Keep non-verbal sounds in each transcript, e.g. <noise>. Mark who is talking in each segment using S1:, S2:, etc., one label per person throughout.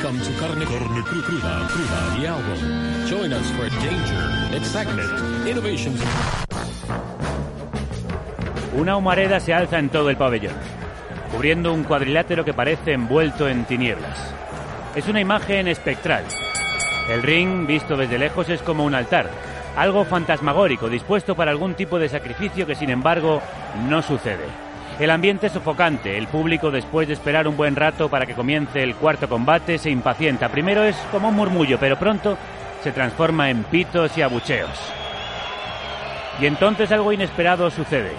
S1: Welcome to Carne, Carne Cru- Cruda, Cruda, the album. Join us for danger, excitement, innovations.
S2: Una humareda se alza en todo el pabellón, cubriendo un cuadrilátero que parece envuelto en tinieblas. Es una imagen espectral. El ring, visto desde lejos, es como un altar, algo fantasmagórico, dispuesto para algún tipo de sacrificio que, sin embargo, no sucede. El ambiente es sofocante, el público, después de esperar un buen rato para que comience el cuarto combate, se impacienta. Primero es como un murmullo, pero pronto se transforma en pitos y abucheos. Y entonces algo inesperado sucede.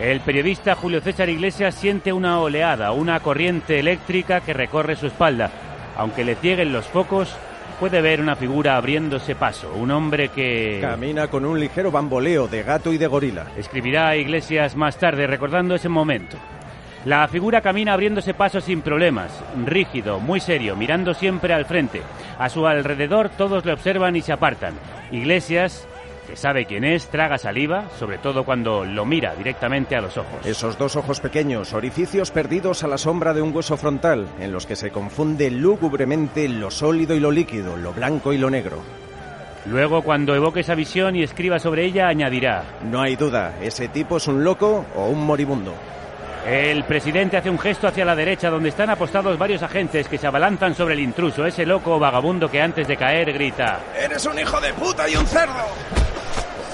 S2: El periodista Julio César Iglesias siente una oleada, una corriente eléctrica que recorre su espalda. Aunque le cieguen los focos, puede ver una figura abriéndose paso, un hombre que...
S3: Camina con un ligero bamboleo de gato y de gorila.
S2: Escribirá a Iglesias más tarde recordando ese momento. La figura camina abriéndose paso sin problemas, rígido, muy serio, mirando siempre al frente. A su alrededor todos le observan y se apartan. Iglesias, que sabe quién es, traga saliva, sobre todo cuando lo mira directamente a los ojos.
S3: Esos dos ojos pequeños, orificios perdidos a la sombra de un hueso frontal, en los que se confunde lúgubremente lo sólido y lo líquido, lo blanco y lo negro.
S2: Luego, cuando evoque esa visión y escriba sobre ella, añadirá,
S3: No hay duda, ese tipo es un loco o un moribundo.
S2: El presidente hace un gesto hacia la derecha donde están apostados varios agentes que se abalanzan sobre el intruso, ese loco o vagabundo que antes de caer grita.
S3: ¡Eres un hijo de puta y un cerdo!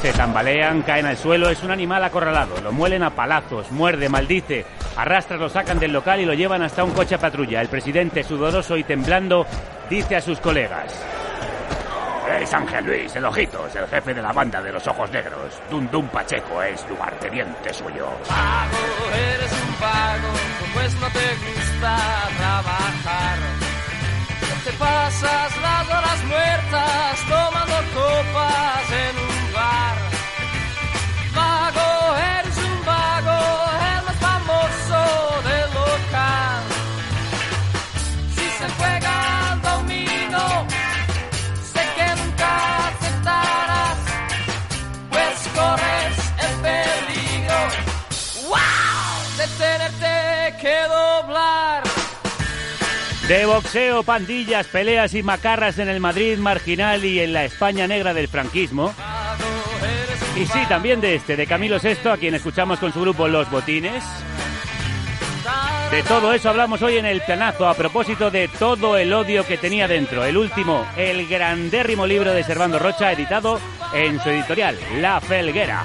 S2: Se tambalean, caen al suelo, es un animal acorralado, lo muelen a palazos, muerde, maldice, arrastra, lo sacan del local y lo llevan hasta un coche a patrulla. El presidente, sudoroso y temblando, dice a sus colegas. Es Ángel Luis, el Ojitos, el jefe de la banda de los Ojos Negros. Dundum Pacheco es lugarteniente suyo.
S4: Vago, eres un vago, pues no te gusta trabajar. Te pasas las horas muertas tomando copas en un De
S2: boxeo, pandillas, peleas y macarras en el Madrid marginal y en la España negra del franquismo. Y sí, también de este, de Camilo VI, a quien escuchamos con su grupo Los Botines. De todo eso hablamos hoy en el planazo a propósito de todo el odio que tenía dentro. El último, el grandérrimo libro de Servando Rocha, editado en su editorial, La Felguera.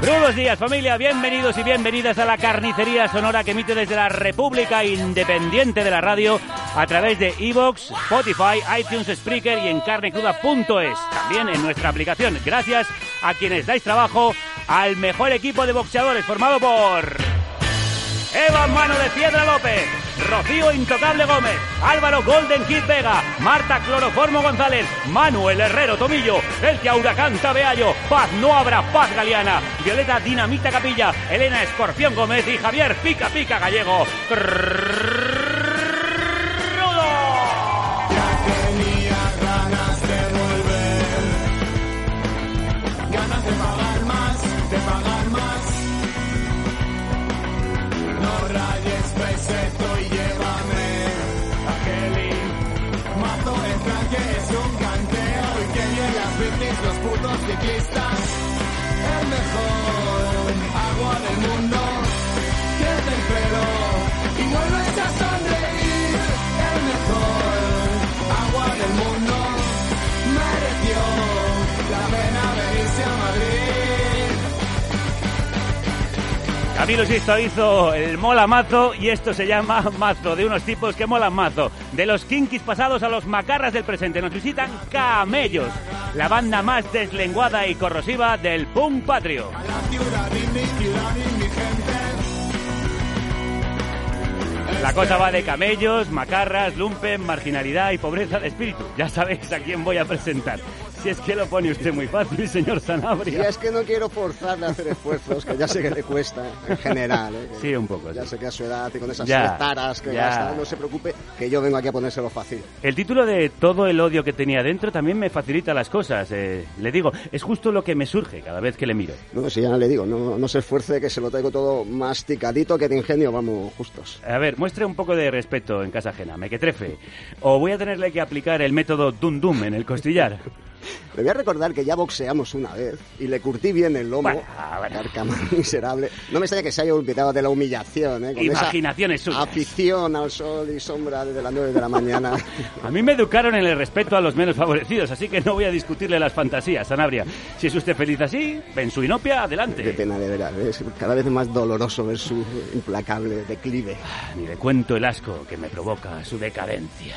S2: Buenos días familia, bienvenidos y bienvenidas a la carnicería sonora que emite desde la República Independiente de la Radio a través de Evox, Spotify, iTunes, Spreaker y en carnecruda.es. También en nuestra aplicación. Gracias a quienes dais trabajo al mejor equipo de boxeadores formado por Eva Mano de Piedra López, Rocío Intocable Gómez, Álvaro Golden Kid Vega, Marta Cloroformo González, Manuel Herrero Tomillo, Celtia Huracán Tabeallo, Paz No Habrá Paz Galeana, Violeta Dinamita Capilla, Elena Escorpión Gómez y Javier Pica Pica Gallego.
S5: Ciclistas. El mejor agua del mundo. Pierde el pelo y vuelves a sonreír. El mejor agua del mundo. Mereció la pena venirse a Madrid.
S2: Camilo Sisto hizo el mola mazo y esto se llama mazo, de unos tipos que molan mazo. De los kinkis pasados a los macarras del presente nos visitan Camellos, la banda más deslenguada y corrosiva del punk patrio. La cosa va de camellos, macarras, lumpen, marginalidad y pobreza de espíritu. Ya sabéis a quién voy a presentar. Si es que lo pone usted muy fácil, señor
S6: Y
S2: Sanabria.
S6: es que no quiero forzarle a hacer esfuerzos, que ya sé que le cuesta, en general. ¿eh?
S2: Sí, un poco.
S6: Ya
S2: sí.
S6: sé que a su edad y con esas
S2: Ya,
S6: taras que
S2: ya.
S6: gasta, no se preocupe, que yo vengo aquí a ponérselo fácil.
S2: El título de todo el odio que tenía dentro también me facilita las cosas. eh, le digo, es justo lo que me surge cada vez que le miro.
S6: No, si ya le digo, no, no se esfuerce, que se lo traigo todo masticadito, que de ingenio vamos justos.
S2: A ver, muestre un poco de respeto en casa ajena, me que trefe. O voy a tenerle que aplicar el método Dum Dum en el costillar. <laughs>
S6: Le voy a recordar que ya boxeamos una vez y le curtí bien el lomo.
S2: Bueno, bueno.
S6: Carcama <laughs> miserable. No me extraña que se haya olvidado de la humillación, ¿eh? Con esa
S2: Imaginaciones suyas.
S6: Afición al sol y sombra desde las 9 de la mañana. <laughs>
S2: A mí me educaron en el respeto a los menos favorecidos, así que no voy a discutirle las fantasías, Sanabria. Si es usted feliz así, en su inopia,
S6: Qué
S2: adelante.
S6: pena, de verdad. Es cada vez más doloroso ver su implacable declive.
S2: Ni le cuento el asco que me provoca su decadencia.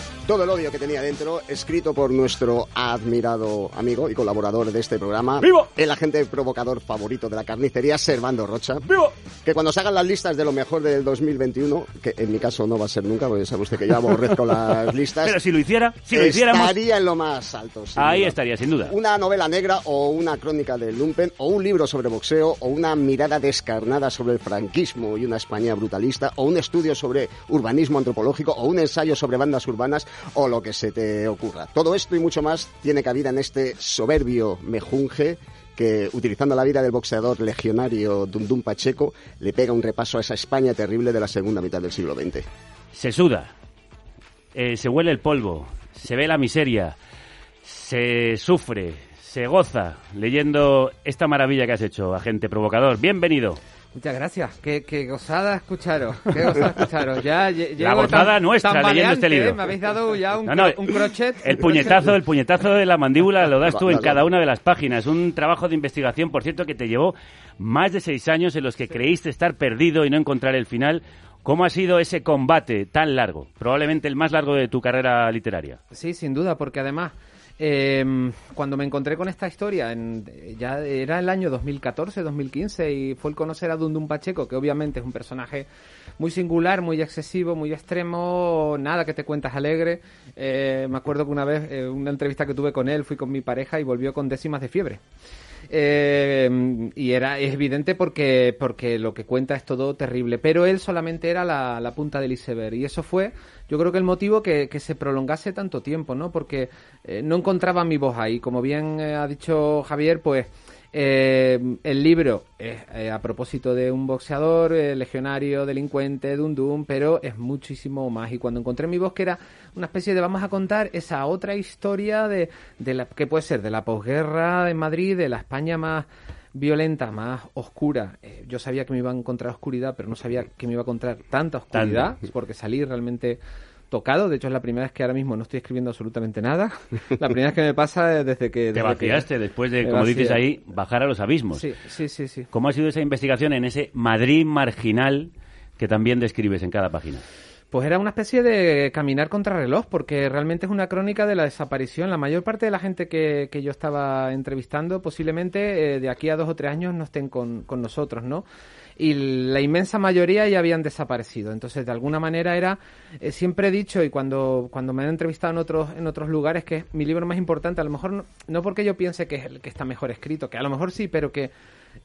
S6: Todo el odio que tenía dentro, escrito por nuestro admirado amigo y colaborador de este programa,
S2: ¡Vivo!
S6: el agente provocador favorito de la carnicería, Servando Rocha.
S2: ¡Vivo!
S6: Que cuando se hagan las listas de lo mejor del 2021, que en mi caso no va a ser nunca, porque sabe usted que yo aborrezco las <laughs> listas,
S2: Pero si lo hiciera, si lo hiciéramos,
S6: estaría en lo más alto.
S2: ahí
S6: duda.
S2: estaría, sin duda.
S6: Una novela negra o una crónica del lumpen o un libro sobre boxeo o una mirada descarnada sobre el franquismo y una España brutalista o un estudio sobre urbanismo antropológico o un ensayo sobre bandas urbanas o lo que se te ocurra. Todo esto y mucho más tiene cabida en este soberbio mejunje que, utilizando la vida del boxeador legionario Dundum Pacheco, le pega un repaso a esa España terrible de la segunda mitad del siglo XX.
S2: Se suda, eh, se huele el polvo, se ve la miseria, se sufre, se goza leyendo esta maravilla que has hecho, agente provocador. Bienvenido.
S7: Muchas gracias. Qué, qué gozada escucharos. Qué gozada escucharos. Ya,
S2: La gozada
S7: tan-
S2: nuestra
S7: tan
S2: leyendo este libro.
S7: ¿eh? Me habéis dado ya un,
S2: No, no,
S7: cro- un crochet.
S2: El puñetazo, el puñetazo de la mandíbula lo das tú en cada una de las páginas. Un trabajo de investigación, por cierto, que te llevó más de seis años en los que creíste estar perdido y no encontrar el final. ¿Cómo ha sido ese combate tan largo? Probablemente el más largo de tu carrera literaria.
S7: Sí, sin duda, porque además, eh, cuando me encontré con esta historia, en, ya era el año 2014, 2015, y fue el conocer a Dundum Pacheco, que obviamente es un personaje muy singular, muy excesivo, muy extremo, nada que te cuentas alegre. Eh, me acuerdo que una vez, eh, una entrevista que tuve con él, fui con mi pareja y volvió con décimas de fiebre. Eh, y era evidente porque, porque lo que cuenta es todo terrible. Pero él solamente era la, la punta del iceberg. Y eso fue, yo creo que el motivo que, que se prolongase tanto tiempo, ¿no? Porque eh, no encontraba mi voz ahí. Como bien eh, ha dicho Javier, pues eh, el libro es eh, a propósito de un boxeador, eh, legionario, delincuente, dum dum, pero es muchísimo más. Y cuando encontré mi voz, que era una especie de vamos a contar esa otra historia de, de la que puede ser de la posguerra en Madrid, de la España más violenta, más oscura. Eh, yo sabía que me iba a encontrar oscuridad, pero no sabía que me iba a encontrar tanta oscuridad, porque salí realmente tocado. De hecho, es la primera vez que ahora mismo no estoy escribiendo absolutamente nada. La primera vez que me pasa desde que...
S2: Te
S7: que-
S2: vaciaste después de, como dices ahí, bajar a los abismos.
S7: Sí, sí, sí, sí.
S2: ¿Cómo ha sido esa investigación en ese Madrid marginal que también describes en cada página?
S7: Pues era una especie de caminar contra reloj, porque realmente es una crónica de la desaparición. La mayor parte de la gente que, que yo estaba entrevistando, posiblemente eh, de aquí a dos o tres años no estén con, con nosotros, ¿no? Y la inmensa mayoría ya habían desaparecido. Entonces, de alguna manera era, eh, siempre he dicho, y cuando, cuando me han entrevistado en otros, en otros lugares, que mi libro más importante, a lo mejor no, no porque yo piense que es el que está mejor escrito, que a lo mejor sí, pero que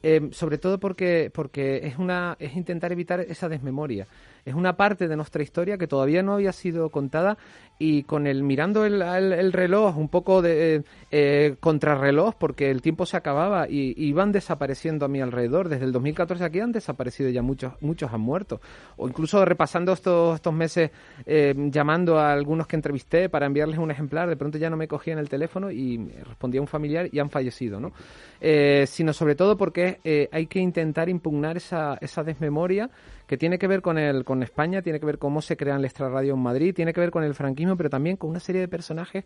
S7: eh, sobre todo porque, porque es, una, es intentar evitar esa desmemoria. Es una parte de nuestra historia que todavía no había sido contada y con el mirando el, el, reloj un poco de eh, contrarreloj porque el tiempo se acababa y, iban desapareciendo a mi alrededor. Desde el 2014 aquí han desaparecido ya muchos muchos han muerto. O incluso repasando estos estos meses eh, llamando a algunos que entrevisté para enviarles un ejemplar de pronto ya no me cogían el teléfono y respondía un familiar y han fallecido no eh, sino sobre todo porque eh, hay que intentar impugnar esa esa desmemoria que tiene que ver con el con España tiene que ver cómo se crean la extrarradio en Madrid tiene que ver con el franquismo pero también con una serie de personajes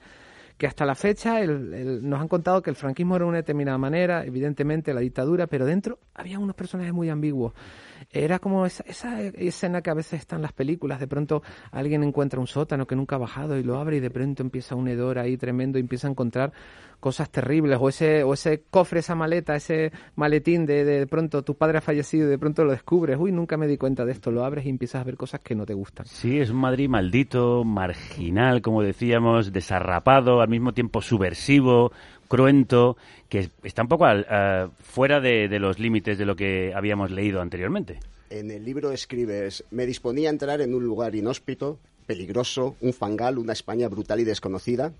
S7: que hasta la fecha nos han contado que el franquismo era una determinada manera, evidentemente la dictadura, pero dentro había unos personajes muy ambiguos. Era como esa, esa escena que a veces está en las películas, de pronto alguien encuentra un sótano que nunca ha bajado y lo abre y de pronto empieza un hedor ahí tremendo y empieza a encontrar cosas terribles o ese o ese cofre, esa maleta, ese maletín de, de pronto tu padre ha fallecido y de pronto lo descubres, uy, nunca me di cuenta de esto, lo abres y empiezas a ver cosas que no te gustan.
S2: Sí, es un Madrid maldito, marginal, como decíamos, desarrapado, al mismo tiempo subversivo, cruento, que está un poco fuera de, de los límites de lo que habíamos leído anteriormente.
S6: En el libro escribes, me disponía a entrar en un lugar inhóspito, peligroso, un fangal, una España brutal y desconocida.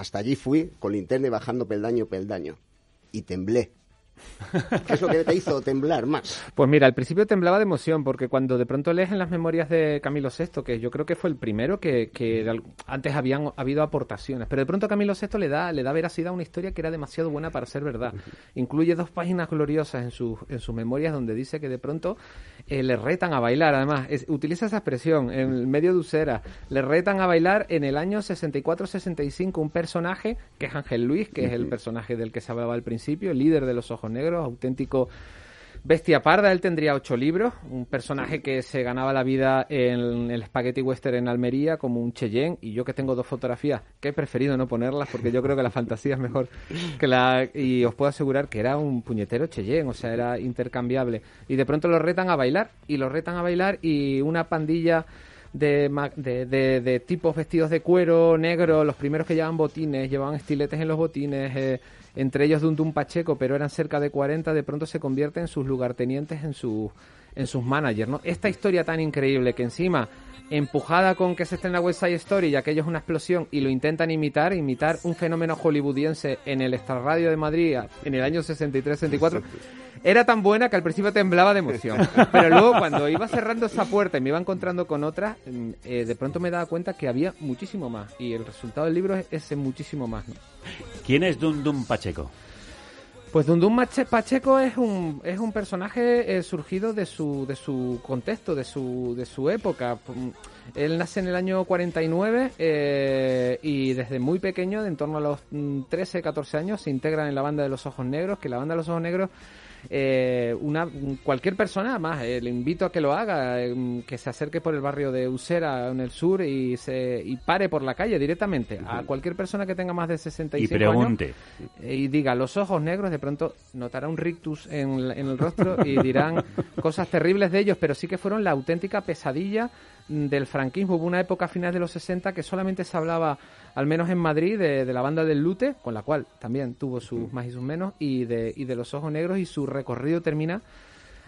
S6: Hasta allí fui, con linterna y bajando peldaño peldaño. Y temblé. <laughs> ¿Qué es lo que te hizo temblar más?
S7: Pues mira, al principio temblaba de emoción, porque cuando de pronto lees en las memorias de Camilo VI, que yo creo que fue el primero que, que antes habían habido aportaciones, pero de pronto Camilo VI le da, le da veracidad a una historia que era demasiado buena para ser verdad. Incluye dos páginas gloriosas en, sus en sus memorias donde dice que de pronto eh, le retan a bailar, además, utiliza esa expresión en el medio de Usera, le retan a bailar en el año 64-65 un personaje que es Ángel Luis, que es el personaje del que se hablaba al principio, el líder de los ojos negros, auténtico bestia parda. Él tendría ocho libros, un personaje que se ganaba la vida en el Spaghetti Western en Almería como un Cheyenne, y yo que tengo dos fotografías, que he preferido no ponerlas porque yo creo que la fantasía es mejor que la... Y os puedo asegurar que era un puñetero Cheyenne, o sea, era intercambiable. Y de pronto lo retan a bailar, y lo retan a bailar, y una pandilla... De, de, de, tipos vestidos de cuero negro, los primeros que llevaban botines, llevaban estiletes en los botines, eh, entre ellos Dundum Pacheco, pero eran cerca de 40, de pronto se convierten en sus lugartenientes, en, su, en sus managers. ¿no? Esta historia tan increíble que encima, empujada con que se estrena West Side Story y aquello es una explosión y lo intentan imitar, imitar un fenómeno hollywoodiense en el extrarradio de Madrid en el año 63-64 era tan buena que al principio temblaba de emoción. <laughs> Pero luego cuando iba cerrando esa puerta y me iba encontrando con otras, mm, eh, de pronto me daba cuenta que había muchísimo más. Y el resultado del libro es ese muchísimo más.
S2: ¿Quién es Dundum Pacheco?
S7: Pues Dundum Pacheco es un, es un personaje eh, surgido de su, de su contexto, de su, de su época. Él nace en el año 49 eh, y desde muy pequeño, de en torno a los 13, mm, 14 años, se integra en la banda de los Ojos Negros, que la banda de los Ojos Negros eh, una, cualquier persona más, eh, le invito a que lo haga, eh, que se acerque por el barrio de Usera en el sur y se y pare por la calle directamente a cualquier persona que tenga más de 65
S2: y pregunte.
S7: años y diga los ojos negros, de pronto notará un rictus en, en el rostro y dirán <laughs> cosas terribles de ellos, pero sí que fueron la auténtica pesadilla del franquismo. Hubo una época a finales de los 60 que solamente se hablaba, al menos en Madrid, de, la banda del Lute, con la cual también tuvo sus más y sus menos, y de, y de los Ojos Negros, y su recorrido termina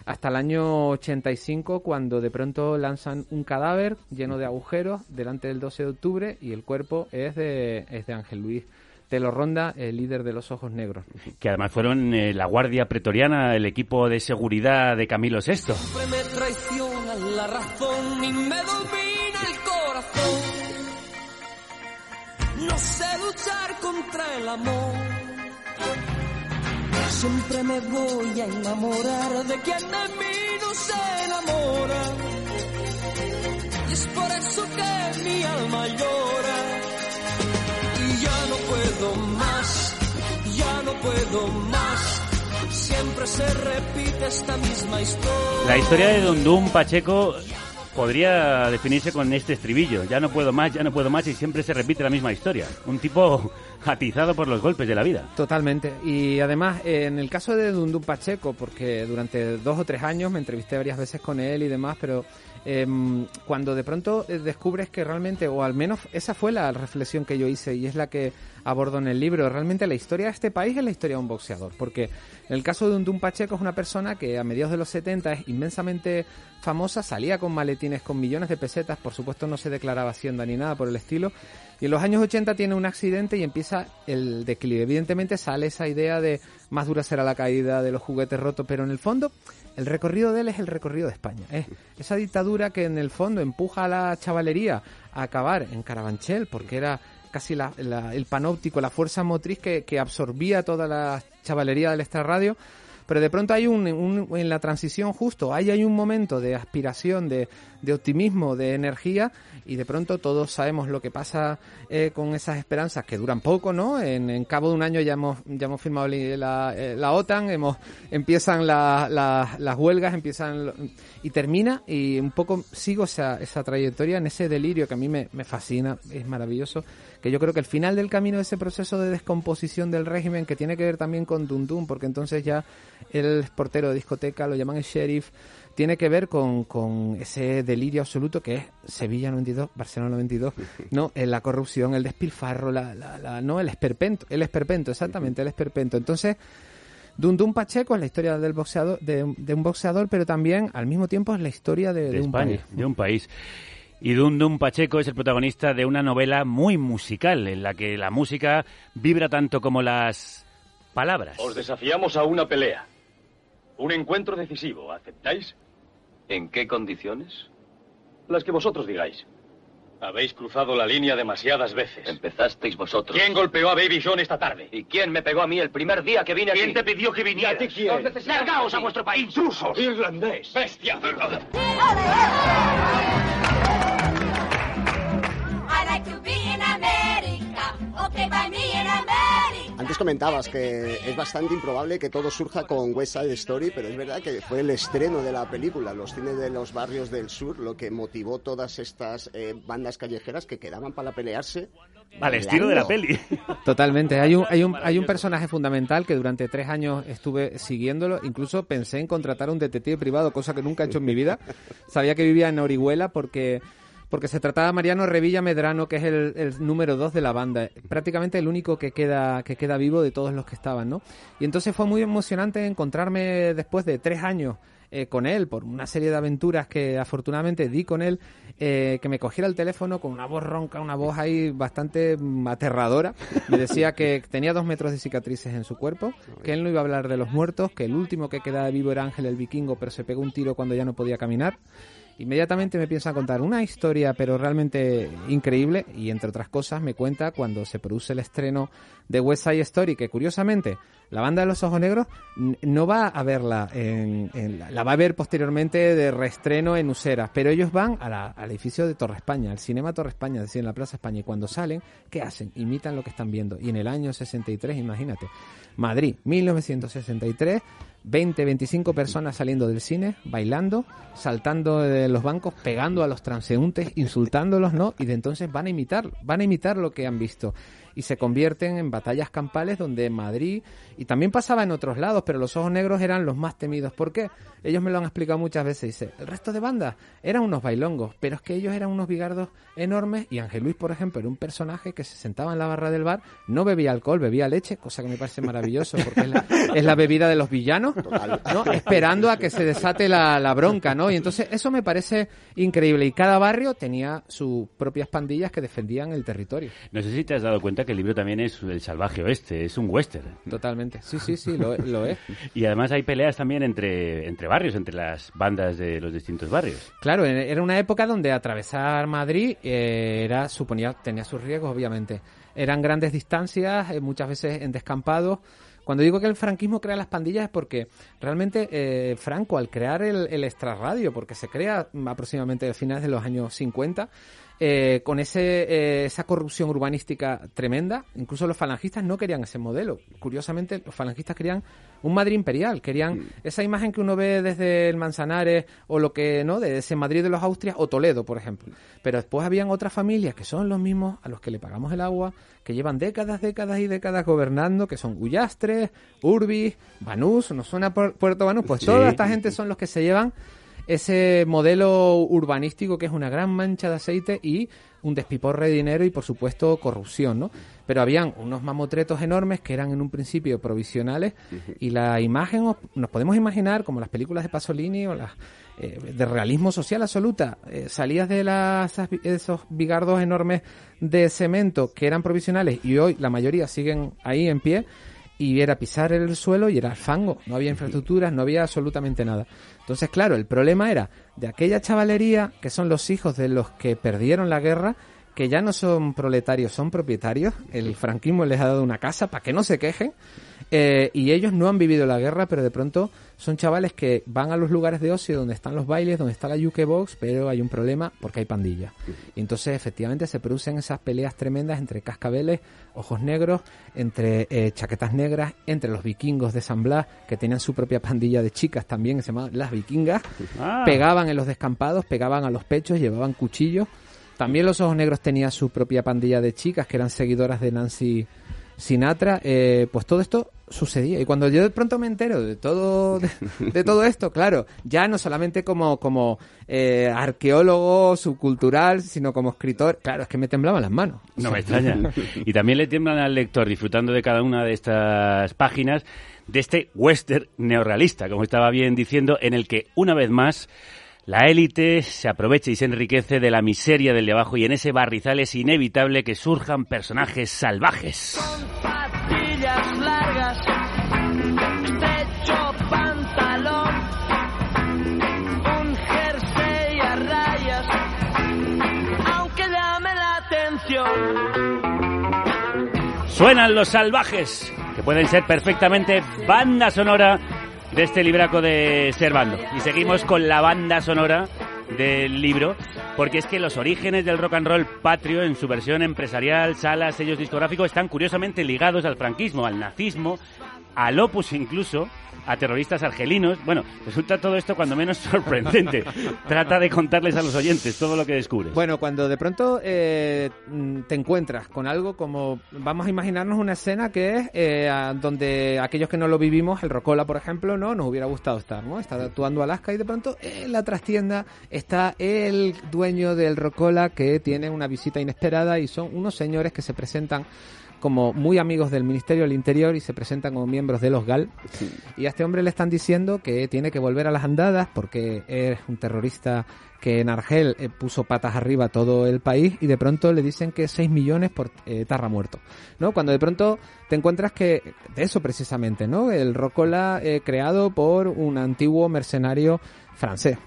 S7: hasta el año 85, cuando de pronto lanzan un cadáver lleno de agujeros delante del 12 de octubre, y el cuerpo es de, es de Ángel Luis te lo ronda el líder de los ojos negros.
S2: Que además fueron eh, la Guardia Pretoriana, el equipo de seguridad de Camilo VI.
S4: Siempre me traiciona la razón y me domina el corazón. No sé luchar contra el amor. Siempre me voy a enamorar de quien de mí no se enamora. Y es por eso que mi alma llora ya no puedo más, ya no puedo más. Siempre se repite esta misma historia.
S2: La historia de Dundum Pacheco podría definirse con este estribillo. Ya no puedo más, ya no puedo más y siempre se repite la misma historia. Un tipo <laughs> atizado por los golpes de la vida.
S7: Totalmente. Y además, en el caso de Dundum Pacheco, porque durante dos o tres años me entrevisté varias veces con él y demás, pero Em, cuando de pronto eh, descubres que realmente, o al menos esa fue la reflexión que yo hice y es la que abordo en el libro. Realmente la historia de este país es la historia de un boxeador, porque en el caso de Undum Pacheco es una persona que a mediados de los 70 es inmensamente famosa, salía con maletines con millones de pesetas, por supuesto no se declaraba hacienda ni nada por el estilo, y en los años 80 tiene un accidente y empieza el declive. Evidentemente sale esa idea de más dura será la caída de los juguetes rotos, pero en el fondo el recorrido de él es el recorrido de España. Es esa dictadura que en el fondo empuja a la chavalería a acabar en Carabanchel, porque era casi la- la- el panóptico, la fuerza motriz que, que absorbía toda la chavalería del extrarradio. Pero de pronto hay un, un- en la transición justo, ahí hay un momento de aspiración, de, de optimismo, de energía, y de pronto todos sabemos lo que pasa eh, con esas esperanzas que duran poco, ¿no? En, en cabo de un año ya hemos, ya hemos firmado li- la, eh, la OTAN, hemos, empiezan la- la- las huelgas, empiezan y termina, y un poco sigo esa, esa trayectoria en ese delirio que a mí me, me fascina, es maravilloso, que yo creo que el final del camino de ese proceso de descomposición del régimen, que tiene que ver también con Dundum, porque entonces ya el portero de discoteca, lo llaman el sheriff, tiene que ver con, con ese delirio absoluto que es Sevilla 92, Barcelona 92, <laughs> ¿no? Eh, la corrupción, el despilfarro, la, la, la- no, el esperpento, el esperpento, exactamente, el esperpento. Entonces, Dundum Pacheco es la historia del boxeador, de, de un boxeador, pero también al mismo tiempo es la historia de,
S2: de
S7: de un
S2: España,
S7: país.
S2: de un país. Y Dundum Pacheco es el protagonista de una novela muy musical, en la que la música vibra tanto como las palabras.
S8: Os desafiamos a una pelea. Un encuentro decisivo. ¿Aceptáis?
S9: ¿En qué condiciones?
S8: Las que vosotros digáis. Habéis cruzado la línea demasiadas veces.
S9: Empezasteis vosotros.
S8: ¿Quién golpeó a Baby John esta tarde?
S9: ¿Y quién me pegó a mí el primer día que vine aquí?
S8: ¿Quién te pidió que vinieras?
S9: ¿Y a ti quién? ¡Largaos a vuestro país!
S8: ¡Intrusos! ¡Irlandés! ¡Bestia!
S6: Antes comentabas que es bastante improbable que todo surja con West Side Story, pero es verdad que fue el estreno de la película, los cines de los barrios del sur, lo que motivó todas estas eh, bandas callejeras que quedaban para pelearse.
S2: Al estilo de la peli.
S7: Totalmente. Hay un, hay un, hay un personaje fundamental que durante tres años estuve siguiéndolo. Incluso pensé en contratar a un detective privado, cosa que nunca he hecho en mi vida. Sabía que vivía en Orihuela porque, porque se trataba de Mariano Revilla Medrano, que es el, número dos de la banda. Prácticamente el único que queda, que queda vivo de todos los que estaban, ¿no? Y entonces fue muy emocionante encontrarme después de tres años eh, con él por una serie de aventuras que afortunadamente di con él, eh, que me cogiera el teléfono con una voz ronca, una voz ahí bastante aterradora. Me decía que tenía dos metros de cicatrices en su cuerpo, que él no iba a hablar de los muertos, que el último que quedaba vivo era Ángel el vikingo, pero se pegó un tiro cuando ya no podía caminar. Inmediatamente me piensa contar una historia, pero realmente increíble, y entre otras cosas me cuenta cuando se produce el estreno de West Side Story, que curiosamente la banda de los ojos negros no va a verla, en, en la, la va a ver posteriormente de reestreno en Useras, pero ellos van a la- al edificio de Torre España, al Cinema Torre España, es decir, en la Plaza España, y cuando salen, ¿qué hacen? Imitan lo que están viendo. Y en el año 63, imagínate, Madrid, 1963, 20, 25 personas saliendo del cine, bailando, saltando de los bancos, pegando a los transeúntes, insultándolos, ¿no? Y de entonces van a imitar, van a imitar lo que han visto. Y se convierten en batallas campales donde Madrid, y también pasaba en otros lados, pero los ojos negros eran los más temidos. ¿Por qué? Ellos me lo han explicado muchas veces. Dice, el resto de bandas eran unos bailongos, pero es que ellos eran unos bigardos enormes y Ángel Luis, por ejemplo, era un personaje que se sentaba en la barra del bar, no bebía alcohol, bebía leche, cosa que me parece maravilloso porque es la, es la bebida de los villanos, ¿no? Esperando a que se desate la, la bronca, ¿no? Y entonces eso me parece increíble. Y cada barrio tenía sus propias pandillas que defendían el territorio.
S2: No sé si te has dado cuenta que el libro también es el salvaje oeste, es un western.
S7: Totalmente. Sí, sí, sí, lo, lo es. <laughs>
S2: Y además hay peleas también entre, entre barrios, entre las bandas de los distintos barrios.
S7: Claro, era una época donde atravesar Madrid eh, era suponía tenía sus riesgos, obviamente. Eran grandes distancias, eh, muchas veces en descampados. Cuando digo que el franquismo crea las pandillas es porque realmente eh, Franco, al crear el, el extrarradio, porque se crea aproximadamente a finales de los años 50, eh, con ese, eh, esa corrupción urbanística tremenda, incluso los falangistas no querían ese modelo. Curiosamente, los falangistas querían un Madrid imperial, querían esa imagen que uno ve desde el Manzanares o lo que, ¿no? De ese Madrid de los Austrias o Toledo, por ejemplo. Pero después habían otras familias que son los mismos a los que le pagamos el agua, que llevan décadas, décadas y décadas gobernando, que son Gullastres, Urbis, Banús, ¿nos suena Puerto Banús? Pues
S2: Sí.
S7: toda esta gente son los que se llevan ese modelo urbanístico que es una gran mancha de aceite y un despiporre de dinero y por supuesto corrupción, ¿no? Pero habían unos mamotretos enormes que eran en un principio provisionales y la imagen os- nos podemos imaginar como las películas de Pasolini o las eh, de realismo social absoluta. Eh, salías de las, esos bigardos enormes de cemento que eran provisionales y hoy la mayoría siguen ahí en pie y era pisar el suelo y era el fango. No había infraestructuras, no había absolutamente nada. Entonces, claro, el problema era de aquella chavalería que son los hijos de los que perdieron la guerra, que ya no son proletarios, son propietarios. El franquismo les ha dado una casa para que no se quejen. Eh, y ellos no han vivido la guerra, pero de pronto son chavales que van a los lugares de ocio donde están los bailes, donde está la jukebox, pero hay un problema porque hay pandillas. Y entonces efectivamente se producen esas peleas tremendas entre cascabeles, ojos negros, entre eh, chaquetas negras, entre los vikingos de San Blas, que tenían su propia pandilla de chicas también, que se llamaban las vikingas,
S2: Ah.
S7: pegaban en los descampados, pegaban a los pechos, llevaban cuchillos. También los ojos negros tenía su propia pandilla de chicas que eran seguidoras de Nancy Sinatra. Eh, pues todo esto sucedía. Y cuando yo de pronto me entero de todo, de, todo esto, claro, ya no solamente como, como eh, arqueólogo subcultural, sino como escritor, claro, es que me temblaban las manos.
S2: No me extraña. Y también le tiemblan al lector disfrutando de cada una de estas páginas de este western neorrealista, como estaba bien diciendo, en el que una vez más la élite se aprovecha y se enriquece de la miseria del de abajo y en ese barrizal es inevitable que surjan personajes salvajes.
S4: patillas largas, estrecho pantalón, un jersey a rayas, aunque llame la atención.
S2: Suenan los salvajes, que pueden ser perfectamente banda sonora de este libraco de Servando. Y seguimos con la banda sonora del libro, porque es que los orígenes del rock and roll patrio en su versión empresarial, salas, sellos discográficos, están curiosamente ligados al franquismo, al nazismo, al opus incluso, a terroristas argelinos. Bueno, resulta todo esto cuando menos <laughs> sorprendente. Trata de contarles a los oyentes todo lo que descubres.
S7: Bueno, cuando de pronto eh, te encuentras con algo como, vamos a imaginarnos una escena que es eh, donde aquellos que no lo vivimos, el Rocola, por ejemplo, no nos hubiera gustado estar, ¿no? Está actuando Alaska y de pronto en la trastienda está el dueño del Rocola que tiene una visita inesperada y son unos señores que se presentan como muy amigos del Ministerio del Interior y se presentan como miembros de los GAL. Y a este hombre le están diciendo que tiene que volver a las andadas porque es un terrorista que en Argel eh, puso patas arriba todo el país y de pronto le dicen que 6 millones por eh, Tarra muerto. ¿no? Cuando de pronto te encuentras que, de eso precisamente, ¿no? El Rocola eh, creado por un antiguo mercenario francés.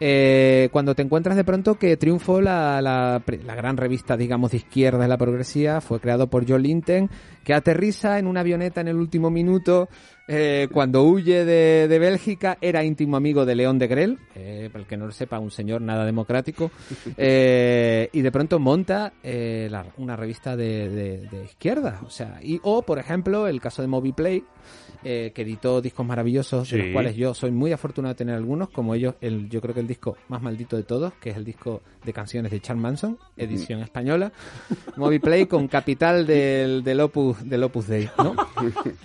S7: Eh, cuando te encuentras de pronto que triunfó la, la, la gran revista, digamos, de izquierda de la progresía, fue creado por Joe Linton, que aterriza en una avioneta en el último minuto, eh, cuando huye de, de Bélgica, era íntimo amigo de León de Grel, eh, para el que no lo sepa, un señor nada democrático, <laughs> eh, y de pronto monta la- una revista de, de- de izquierda, o sea, y, o por ejemplo el caso de Moviplay, eh, que editó discos maravillosos, de los cuales yo soy muy afortunado de tener algunos, como ellos, el, yo creo que el disco más maldito de todos, que es el disco de canciones de Charles Manson, edición española, Moviplay con capital del, del Opus del Opus Dei, ¿no?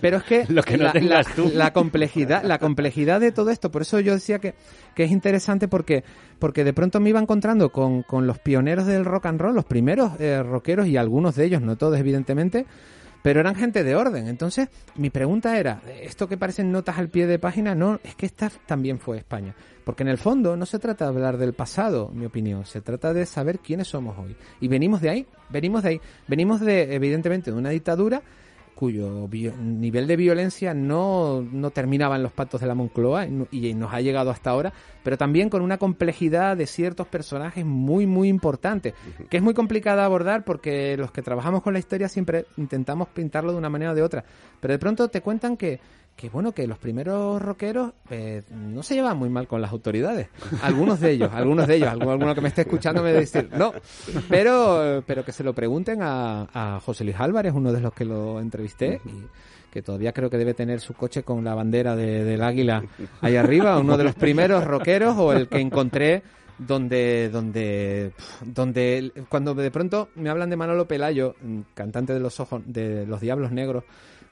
S7: Pero es que, <laughs>
S2: Lo que no
S7: la,
S2: tengas
S7: la-
S2: tú.
S7: la complejidad, la complejidad de todo esto, por eso yo decía que, que es interesante porque, porque de pronto me iba encontrando con, con los pioneros del rock and roll, los primeros eh, rockeros y algunos de ellos, no todos evidentemente, pero eran gente de orden. Entonces, mi pregunta era, esto que parecen notas al pie de página, no, es que esta también fue España. Porque en el fondo no se trata de hablar del pasado, en mi opinión, se trata de saber quiénes somos hoy. Y venimos de ahí, venimos de ahí, venimos de, evidentemente, de una dictadura cuyo nivel de violencia no, no terminaba en los pactos de la Moncloa y y nos ha llegado hasta ahora, pero también con una complejidad de ciertos personajes muy, muy importante, que es muy complicada abordar porque los que trabajamos con la historia siempre intentamos pintarlo de una manera o de otra, pero de pronto te cuentan que, que bueno, que los primeros rockeros eh, no se llevaban muy mal con las autoridades. Algunos de ellos, algunos de ellos, alguno, alguno que me esté escuchando me va a decir, no, pero, pero que se lo pregunten a, a José Luis Álvarez, uno de los que lo entrevisté, y que todavía creo que debe tener su coche con la bandera de- del águila ahí arriba, uno de los primeros rockeros o el que encontré donde donde donde cuando de pronto me hablan de Manolo Pelayo, cantante de los ojos de los Diablos Negros,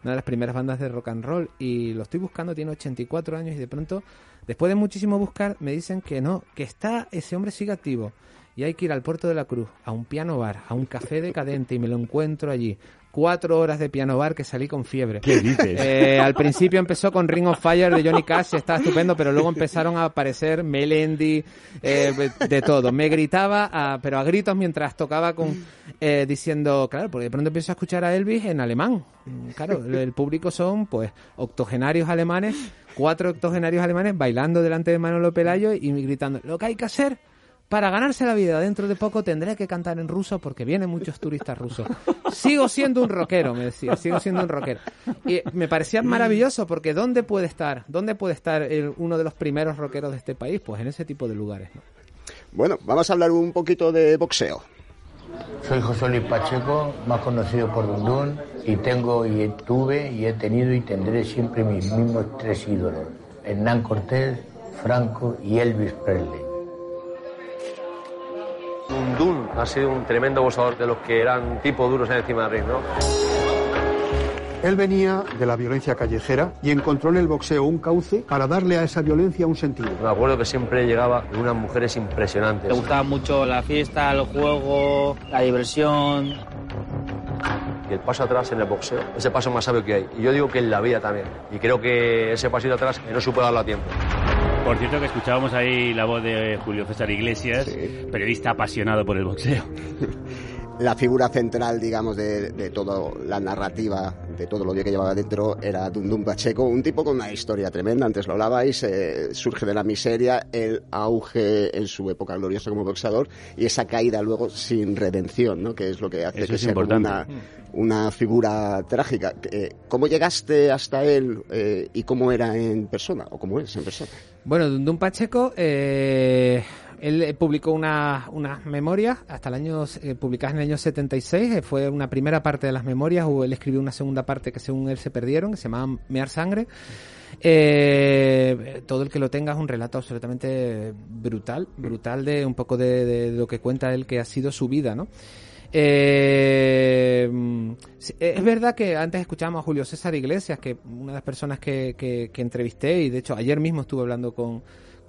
S7: una de las primeras bandas de rock and roll, y lo estoy buscando, tiene 84 años, y de pronto, después de muchísimo buscar, me dicen que no, que está, ese hombre sigue activo. Y hay que ir al Puerto de la Cruz, a un piano bar, a un café decadente, y me lo encuentro allí cuatro horas de piano bar que salí con fiebre.
S2: ¿Qué dices?
S7: Eh, al principio empezó con Ring of Fire de Johnny Cash, estaba estupendo, pero luego empezaron a aparecer Melendi, eh, de todo. Me gritaba, a- pero a gritos mientras tocaba con eh, diciendo, claro, porque de pronto empiezo a escuchar a Elvis en alemán. Mm, Claro, el el público son pues octogenarios alemanes, cuatro octogenarios alemanes bailando delante de Manolo Pelayo y gritando, lo que hay que hacer para ganarse la vida dentro de poco tendré que cantar en ruso porque vienen muchos turistas rusos. Sigo siendo un rockero, me decía, sigo siendo un rockero. Y me parecía maravilloso porque ¿dónde puede estar? ¿Dónde puede estar el- uno de los primeros rockeros de este país? Pues en ese tipo de lugares, ¿no?
S6: Bueno, vamos a hablar un poquito de boxeo.
S10: Soy José Luis Pacheco, más conocido por Dundún, y tengo y tuve y he tenido y tendré siempre mis mismos tres ídolos, Hernán Cortés, Franco y Elvis Presley.
S11: Dundun ha sido un tremendo boxeador de los que eran tipo duros encima del ring, ¿no?
S12: Él venía de la violencia callejera y encontró en el boxeo un cauce para darle a esa violencia un sentido.
S11: Me acuerdo que siempre llegaba de unas mujeres impresionantes.
S13: Le gustaba mucho la fiesta, el juego, la diversión.
S11: Y el paso atrás en el boxeo es el paso más sabio que hay. Y yo digo que en la vida también. Y creo que ese pasito atrás no supe darlo a tiempo.
S2: Por cierto que escuchábamos ahí la voz de Julio César Iglesias, periodista apasionado por el boxeo. <laughs>
S6: La figura central, digamos, de, de toda la narrativa, de todo lo que llevaba dentro, era Dundun Pacheco, un tipo con una historia tremenda, antes lo hablabais, eh, surge de la miseria, el auge en su época gloriosa como boxeador y esa caída luego sin redención, ¿no? que es lo que hace
S2: Eso
S6: que sea una, una figura trágica. Eh, ¿Cómo llegaste hasta él eh, y cómo era en persona, o cómo es en persona?
S7: Bueno, Dundun Pacheco, eh, él eh, publicó una- unas memorias hasta el año, eh, publicadas en el año 76, eh, fue una primera parte de las memorias, o él escribió una segunda parte que según él se perdieron, que se llamaba Mear Sangre. Eh, todo el que lo tenga es un relato absolutamente brutal, brutal de un poco de, de lo que cuenta él que ha sido su vida, ¿no? Eh, sí, es verdad que antes escuchábamos a Julio César Iglesias, que una de las personas que- que entrevisté, y de hecho ayer mismo estuve hablando con,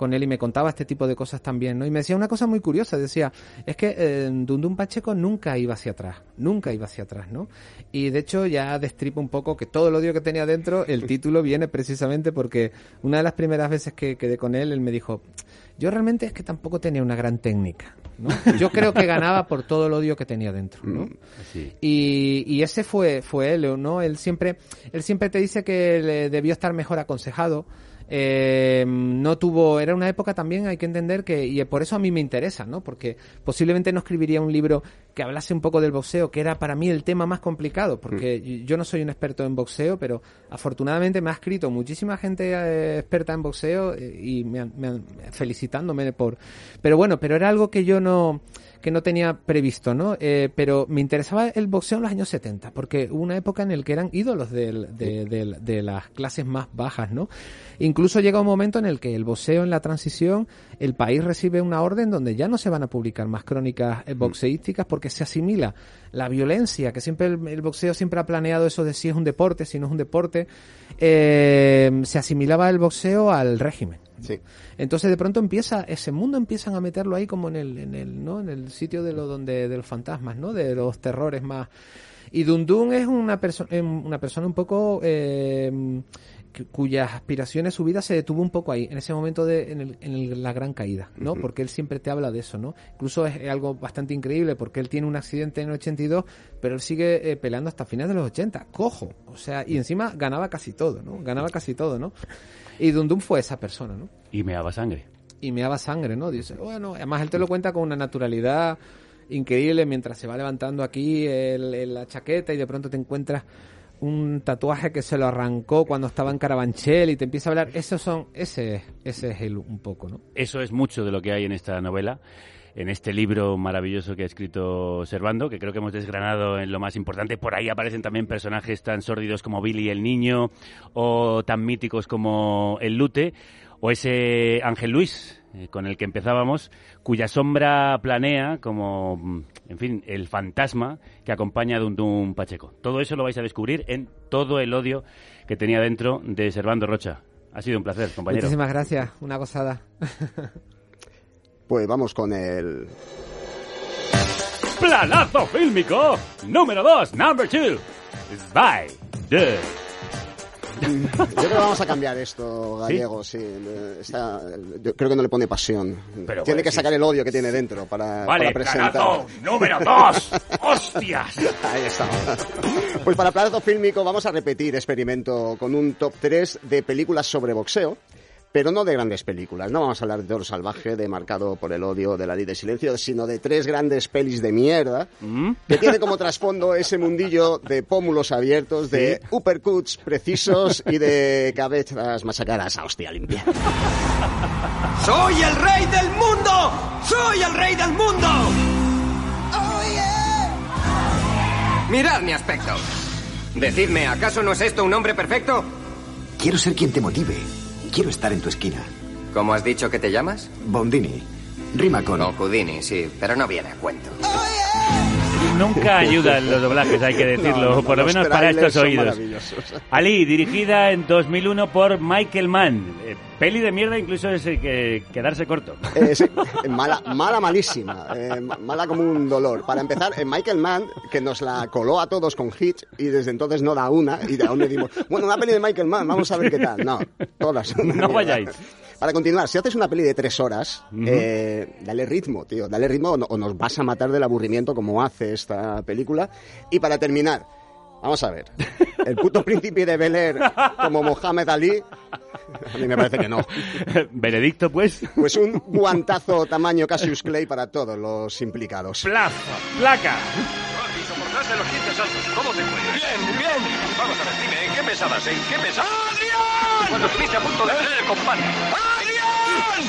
S7: con él y me contaba este tipo de cosas también, ¿no? Y me decía una cosa muy curiosa, decía, es que eh, Dundun Pacheco nunca iba hacia atrás, nunca iba hacia atrás, ¿no? Y de hecho ya destripa un poco que todo el odio que tenía dentro, el <laughs> título viene precisamente porque una de las primeras veces que quedé con él, él me dijo, yo realmente es que tampoco tenía una gran técnica, ¿no? Yo creo que ganaba por todo el odio que tenía dentro, ¿no? Y, y ese fue, fue él, ¿no? Él siempre, él siempre te dice que le debió estar mejor aconsejado. Eh, no tuvo, era una época también, hay que entender que, y por eso a mí me interesa, ¿no? Porque posiblemente no escribiría un libro que hablase un poco del boxeo, que era para mí el tema más complicado, porque yo no soy un experto en boxeo, pero afortunadamente me ha escrito muchísima gente eh, experta en boxeo eh, y me han- me han- felicitándome por, pero bueno, pero era algo que yo no, que no tenía previsto, ¿no? Eh, pero me interesaba el boxeo en los años 70, porque hubo una época en la que eran ídolos del- de, de- de las clases más bajas, ¿no? Incluso llega un momento en el que el boxeo en la transición, el país recibe una orden donde ya no se van a publicar más crónicas eh, boxeísticas porque se asimila la violencia, que siempre el, el boxeo siempre ha planeado eso de si es un deporte, si no es un deporte, eh, se asimilaba el boxeo al régimen. Entonces de pronto empieza ese mundo empiezan a meterlo ahí como en el en el no en el sitio de lo donde de los fantasmas, ¿no? De los terrores más. Y Dundun es una persona una persona un poco eh, cuyas aspiraciones, su vida se detuvo un poco ahí, en ese momento de en, el- en el- la gran caída, ¿no? Porque él siempre te habla de eso, ¿no? Incluso es algo bastante increíble porque él tiene un accidente en el 82, pero él sigue eh, peleando hasta finales de los 80, cojo, o sea, y encima ganaba casi todo, ¿no? Ganaba casi todo, ¿no? Y Dundun fue esa persona, ¿no?
S2: Y me daba sangre.
S7: y me daba sangre, ¿no? Dice, bueno, además él te lo cuenta con una naturalidad increíble mientras se va levantando aquí el- el- la chaqueta y de pronto te encuentras un tatuaje que se lo arrancó cuando estaba en Carabanchel y te empieza a hablar, esos son, ese, es- ese es él un poco, ¿no?
S2: Eso es mucho de lo que hay en esta novela, en este libro maravilloso que ha escrito Servando, que creo que hemos desgranado en lo más importante. Por ahí aparecen también personajes tan sórdidos como Billy el Niño o tan míticos como el Lute. O ese Ángel Luis, eh, con el que empezábamos, cuya sombra planea como, mm, en fin, el fantasma que acompaña a Dum Pacheco. Todo eso lo vais a descubrir en todo el odio que tenía dentro de Servando Rocha. Ha sido un placer, compañero.
S7: Muchísimas gracias, una gozada. <laughs>
S6: Pues vamos con el...
S2: Planazo fílmico número 2, number 2. Bye. The
S6: Yo creo que vamos a cambiar esto, Gallego, sí. está- yo creo que no le pone pasión.
S2: Pero,
S6: tiene que
S2: sí.
S6: sacar el odio que tiene dentro para,
S2: Vale,
S6: para presentar.
S2: número 2. <laughs> ¡Hostias!
S6: Ahí está. Pues para Planazo Fílmico vamos a repetir experimento con un top 3 de películas sobre boxeo. Pero no de grandes películas, no vamos a hablar de Toro Salvaje, de Marcado por el Odio, de La Ley de Silencio, sino de tres grandes pelis de mierda
S2: ¿Mm?
S6: que tiene como trasfondo ese mundillo de pómulos abiertos, de uppercuts precisos y de cabezas machacadas a hostia limpia.
S14: ¡Soy el rey del mundo! ¡Soy el rey del mundo! Mirad mi aspecto. Decidme, ¿acaso no es esto un hombre perfecto?
S15: Quiero ser quien te motive. Quiero estar en tu esquina.
S14: ¿Cómo has dicho que te llamas?
S15: Bondini. Rima con...
S14: O Houdini, sí, pero no viene a cuento.
S2: Nunca ayudan los doblajes, hay que decirlo,
S6: No, no,
S2: por lo menos para estos oídos. Ali, dirigida en 2001 por Michael Mann. Eh, peli de mierda, incluso es eh, que quedarse corto.
S6: Eh, sí, mala, mala, malísima. eh, ma- mala como un dolor. Para empezar, eh, Michael Mann, que nos la coló a todos con Hitch y desde entonces no da una. Y aún le dimos, bueno, una peli de Michael Mann, vamos a ver qué tal. No, todas.
S2: No vayáis.
S6: Para continuar, si haces una peli de tres horas, eh, dale ritmo, tío. Dale ritmo o, no- o nos vas a matar del aburrimiento como hace esta película. Y para terminar, vamos a ver. <laughs> El puto príncipe de Bel Air como Mohamed Ali. A mí me parece que no. <laughs>
S2: Benedicto, pues.
S6: Pues un <laughs> guantazo tamaño Cassius Clay para todos los implicados.
S2: Plaza, placa.
S8: Soportarse los dientes altos. ¿Cómo te encuentras? Bien, bien. Vamos a ver, dime, ¿en qué pesabas? ¿En qué pesabas? ¡Adrián! Cuando estuviste a punto de perder el combate. ¡Adrián!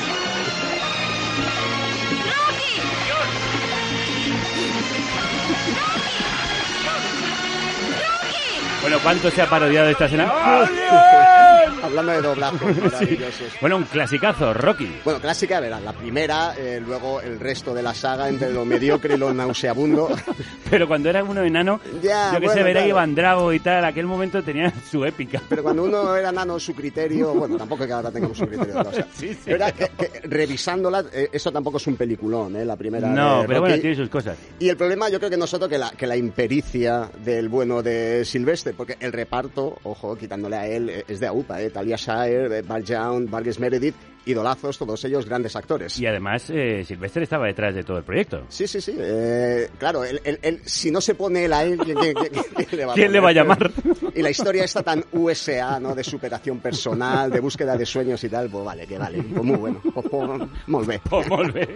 S2: Bueno, ¿cuánto se ha parodiado esta escena? <laughs>
S6: Hablando de doblajes maravillosos.
S2: Bueno, un clasicazo, Rocky.
S6: Bueno, clásica, verás, la primera, eh, luego el resto de la saga entre lo mediocre y lo nauseabundo. <laughs>
S2: Pero cuando era uno enano,
S6: Ya,
S2: yo que sé,
S6: bueno,
S2: ver ahí
S6: claro.
S2: Van Drago y tal, aquel momento tenía su épica.
S6: Pero cuando uno <laughs> era nano, su criterio, bueno, tampoco es que ahora tengamos un criterio. O sea,
S2: Sí, sí.
S6: pero que, que revisándola, eh, eso tampoco es un peliculón, ¿eh? La primera.
S2: No, pero bueno,
S6: Rocky.
S2: tiene sus cosas.
S6: Y el problema yo creo que nosotros que la, que la impericia del bueno de Silvestre, porque el reparto, ojo, quitándole a él, eh, es de AUPA, ¿eh? Talia Shire, eh, Val Young, Vargas Meredith, idolazos, todos ellos grandes actores.
S2: Y además, eh, Sylvester estaba detrás de todo el proyecto.
S6: Sí, sí, sí. eh, claro, él, él- él- si no se pone él a él, ¿quién, quién- quién- quién le va a
S2: ¿Quién le va a llamar?
S6: Y la historia está tan USA, ¿no? De superación personal, de búsqueda de sueños y tal, pues vale, que vale. Pues muy bueno. Pues, pues.
S2: Pues.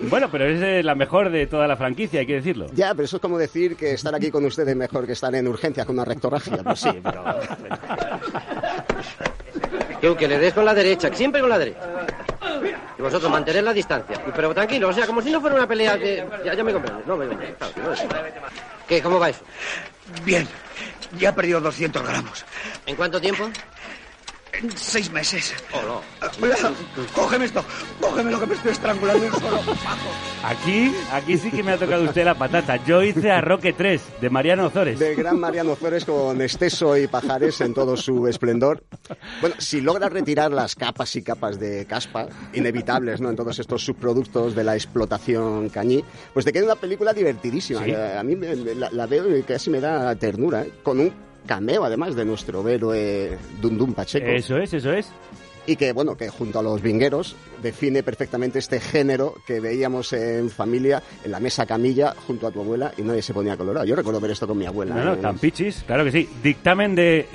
S2: Bueno, pero es eh, la mejor de toda la franquicia, hay que decirlo.
S6: Ya, pero eso es como decir que estar aquí con ustedes es mejor que estar en urgencias con una rectorragia. Pues <laughs> sí, pero...
S16: Tú, que le des con la derecha, que siempre con la derecha. Y vosotros mantener la distancia. Y- Pero tranquilo, o sea, como si no fuera una pelea de... Ya, ya me comprendes, no me comprendes. claro, que no es- ¿Qué? ¿Cómo va eso?
S14: Bien, ya he perdido 200 gramos.
S16: ¿En cuánto tiempo?
S14: En seis meses.
S16: Oh,
S14: Cógeme esto, cógeme lo que me estoy estrangulando un solo.
S2: Aquí, aquí sí que me ha tocado usted la patata. Yo hice a Roque 3, de Mariano Ozores.
S6: Del gran Mariano Flores con Esteso y Pajares en todo su esplendor. Bueno, si logras retirar las capas y capas de caspa, inevitables ¿no? en todos estos subproductos de la explotación cañí, pues te queda una película divertidísima.
S2: Sí.
S6: A mí me- me- la, la veo y casi me da ternura, ¿eh? con un cameo además de nuestro héroe Dundum Pacheco.
S2: Eso es, eso es.
S6: Y que, bueno, que junto a los vingueros define perfectamente este género que veíamos en familia, en la mesa camilla, junto a tu abuela, y nadie se ponía colorado. Yo recuerdo ver esto con mi abuela.
S2: No, no,
S6: ¿eh?
S2: tan pichis, claro que sí. Dictamen de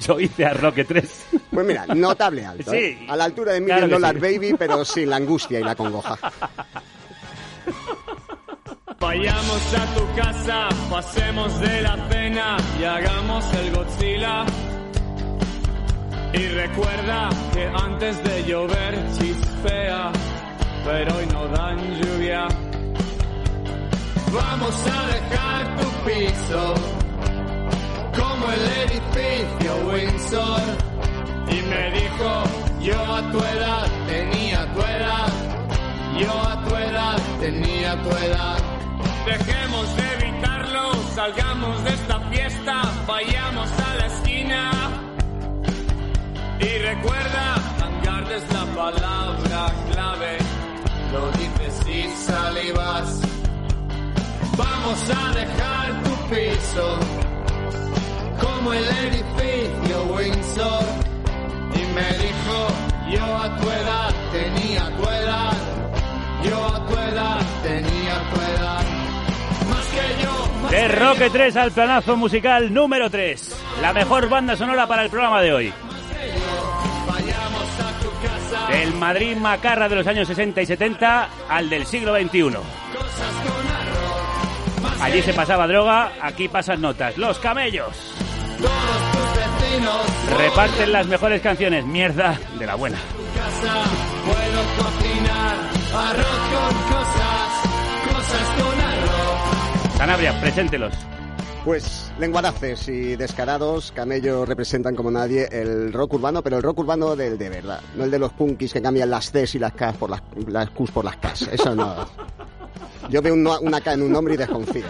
S2: Yo hice a Roque 3.
S6: Pues mira, notable alto.
S2: Sí.
S6: ¿eh? A la altura de
S2: Claro
S6: Million
S2: que
S6: Dollar
S2: sí.
S6: Baby, pero sin la angustia y la congoja. <laughs>
S4: Vayamos a tu casa, pasemos de la cena y hagamos el Godzilla. Y recuerda que antes de llover chispea, pero hoy no dan lluvia. Vamos a dejar tu piso como el edificio Windsor. Y me dijo,
S5: Yo a tu edad tenía tu edad. Yo a tu edad tenía tu edad.
S4: Dejemos de evitarlo, salgamos de esta fiesta, vayamos a la esquina. Y recuerda, hangar es la palabra clave.
S5: Lo dices y salivas. Vamos a dejar tu piso como el edificio Windsor. Y me dijo, yo a tu edad tenía
S2: De
S5: que
S2: Roque
S5: yo.
S2: 3 al planazo musical número 3. La mejor banda sonora para el programa de hoy. Del Madrid macarra de los años 60 y 70 al del siglo XXI. Allí se pasaba droga, aquí pasan notas. Los camellos reparten las mejores canciones. Mierda de la buena. Sanabria, preséntelos.
S6: Pues lenguadaces y descarados, Camello representan como nadie el rock urbano, pero el rock urbano del de verdad, no el de los punkis que cambian las Cs y las Ks por las, las Qs por las Ks, eso no. Yo veo un no- una K en un nombre y desconfío.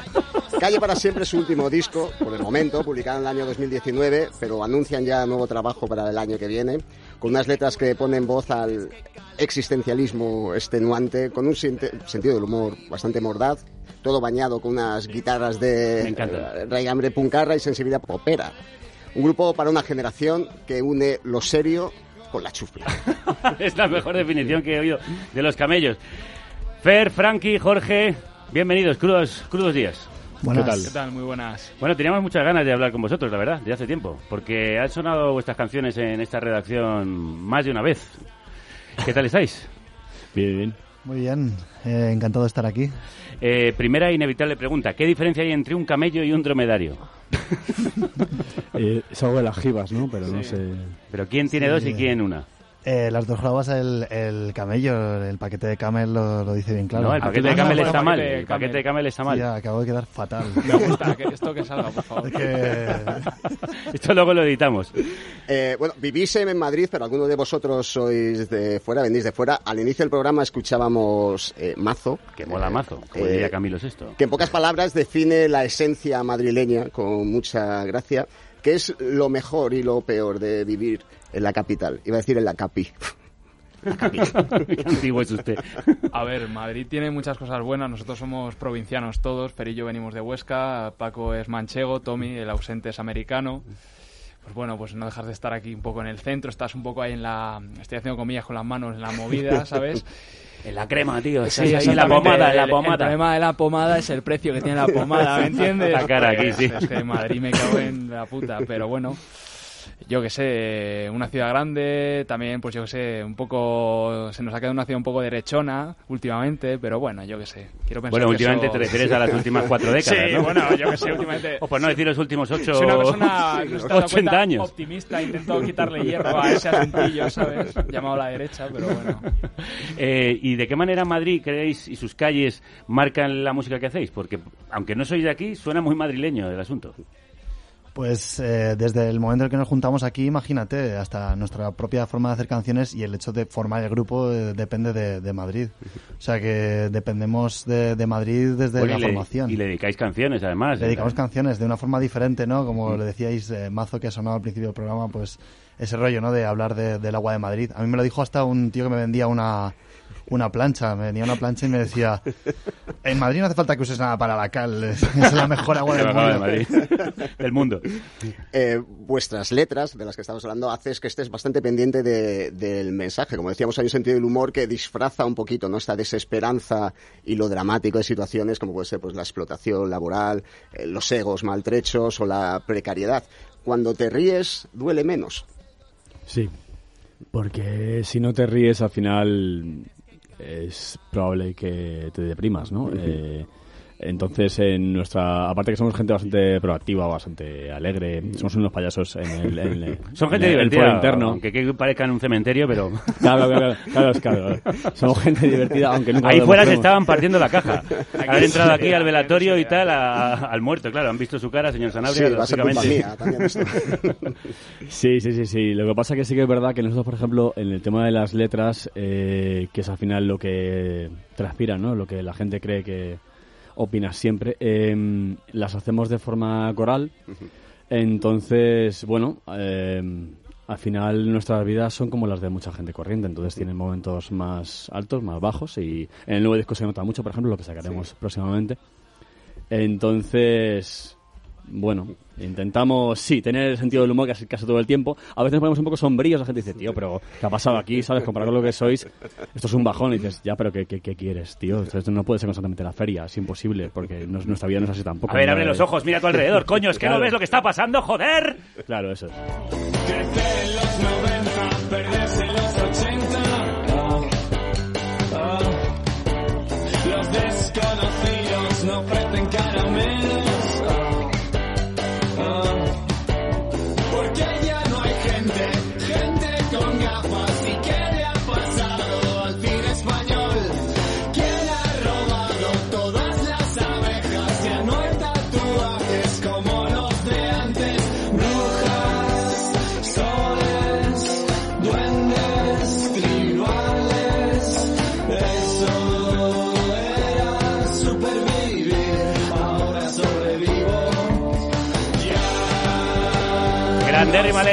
S6: Calle para siempre es su último disco, por el momento, publicado en el año 2019, pero anuncian ya nuevo trabajo para el año que viene, con unas letras que ponen voz al existencialismo extenuante, con un sentido del humor bastante mordaz, todo bañado con unas guitarras de eh, raigambre puncarra y sensibilidad popera. Un grupo para una generación que une lo serio con la chufla. <laughs>
S2: es la mejor definición que he oído de los camellos. Fer, Frankie, Jorge, bienvenidos, crudos, crudos días.
S17: Buenas.
S2: ¿Qué tal?
S17: ¿Qué tal? Muy buenas.
S2: Bueno, teníamos muchas ganas de hablar con vosotros, la verdad, de hace tiempo, porque han sonado vuestras canciones en esta redacción más de una vez. ¿Qué tal estáis?
S17: Bien, bien.
S18: Muy bien, eh, encantado de estar aquí.
S2: Eh, primera e inevitable pregunta, ¿qué diferencia hay entre un camello y un dromedario? <laughs>
S17: Eh, es algo de las jibas, ¿no? Pero no sé.
S2: ¿Pero quién tiene
S18: Sí.
S2: dos y quién una?
S18: Eh, las dos jugabas el, el camello, el paquete de camel lo, lo dice bien claro.
S2: No, el paquete de camel está mal.
S17: paquete de
S2: El paquete de
S17: camel.
S2: está mal.
S18: Sí, acabo de quedar fatal. <laughs>
S17: Me gusta que esto que salga, por favor.
S18: Que- <laughs>
S2: Esto luego lo editamos.
S6: Eh, bueno, vivís en Madrid, pero algunos de vosotros sois de fuera, venís de fuera. Al inicio del programa escuchábamos eh, Mazo.
S2: Que mola mazo, como
S6: Eh,
S2: diría Camilo Sesto.
S6: que en pocas palabras define la esencia madrileña con mucha gracia, que es lo mejor y lo peor de vivir en la capital. Iba a decir en la capi.
S2: Qué antiguo es usted.
S17: A ver, Madrid tiene muchas cosas buenas. Nosotros somos provincianos todos. Yo venimos de Huesca. Paco es manchego. Tommy, el ausente, es americano. Pues bueno, pues no dejas de estar aquí un poco en el centro. Estás un poco ahí en la. Estoy haciendo comillas con las manos en la movida, <laughs> ¿sabes?
S2: En la crema, tío.
S17: Sí,
S2: Sí, ahí, la pomada,
S17: El-
S2: la
S17: El
S2: pomada.
S17: problema de la pomada es el precio que tiene la pomada, ¿me <laughs> entiendes?
S2: La cara aquí, sí.
S17: Es que en Madrid me cago en la puta, pero bueno. Yo que sé, una ciudad grande, también, pues yo que sé, un poco. Se nos ha quedado una ciudad un poco derechona últimamente, pero bueno, yo que sé. Quiero pensar
S2: Bueno,
S17: que
S2: últimamente
S17: eso-
S2: te refieres a las últimas cuatro <laughs> décadas,
S17: Sí,
S2: ¿no?
S17: bueno, yo que sé, últimamente.
S2: O por no decir los últimos ocho...
S17: Soy una persona <laughs> no se te has dado
S2: 80
S17: cuenta,
S2: años.
S17: optimista, intento quitarle hierro a ese asuntillo, ¿sabes? Llamado a la derecha, pero bueno. <laughs>
S2: Eh, ¿Y de qué manera Madrid, creéis, y sus calles marcan la música que hacéis? Porque, aunque no sois de aquí, suena muy madrileño el asunto.
S18: Pues eh, desde el momento en que nos juntamos aquí, imagínate, hasta nuestra propia forma de hacer canciones y el hecho de formar el grupo eh, depende de, de Madrid. O sea que dependemos de, de Madrid desde la
S2: y le-
S18: formación.
S2: Y le dedicáis canciones, además.
S18: Le dedicamos canciones de una forma diferente, ¿no? Como le decíais, eh, Mazo que ha sonado al principio del programa, pues ese rollo, ¿no? De hablar de- del agua de Madrid. A mí me lo dijo hasta un tío que me vendía una, una plancha. Me vendía una plancha y me decía, en Madrid no hace falta que uses nada para la cal, <laughs> es, la mejor agua <laughs> del mundo.
S2: de Madrid. <laughs> del mundo.
S6: Eh, vuestras letras, de las que estamos hablando, haces que estés bastante pendiente de- del mensaje. Como decíamos, hay un sentido del humor que disfraza un poquito ¿no? esta desesperanza y lo dramático de situaciones como puede ser pues, la explotación laboral, eh, los egos maltrechos o la precariedad. Cuando te ríes, duele menos.
S19: Sí, porque si no te ríes al final es probable que te deprimas, ¿no? Eh,
S20: Entonces, en nuestra, aparte que somos gente bastante proactiva, bastante alegre, somos unos payasos en el, en el- <laughs>
S2: Son gente
S20: en el- el
S2: divertida,
S20: foro interno.
S2: aunque que parezca en un cementerio, pero... <laughs>
S20: Claro, claro, claro, claro, claro. Somos gente divertida, aunque nunca
S2: Ahí
S20: lo
S2: fuera se estaban partiendo la caja. Han entrado aquí al velatorio y tal, a- al muerto, claro. Han visto su cara, señor Sanabria,
S6: Sí, va a ser culpa
S2: lógicamente.
S6: mía también esto. <laughs>
S20: Sí, sí, sí, sí. Lo que pasa que sí que es verdad que nosotros, por ejemplo, en el tema de las letras, eh, que es al final lo que transpira, ¿no? Lo que la gente cree que opinas siempre, eh, las hacemos de forma coral. Entonces, bueno, eh, al final nuestras vidas son como las de mucha gente corriente, entonces tienen momentos más altos, más bajos y en el nuevo disco se nota mucho, por ejemplo, lo que sacaremos próximamente. Entonces, bueno, intentamos, sí, tener el sentido del humor casi, casi todo el tiempo. A veces nos ponemos un poco sombríos, la gente dice, tío, pero ¿qué ha pasado aquí? ¿Sabes? Comparado con lo que sois, esto es un bajón. Y dices, ya, pero ¿qué, qué, qué quieres, tío? Esto, no puede ser constantemente la feria, es impersible, porque no- nuestra vida no es así tampoco.
S2: A ver,
S20: No
S2: abre los ojos, mira a tu alrededor, coño, es que no
S20: Claro.
S2: ves lo que está pasando, joder.
S20: Claro, eso es.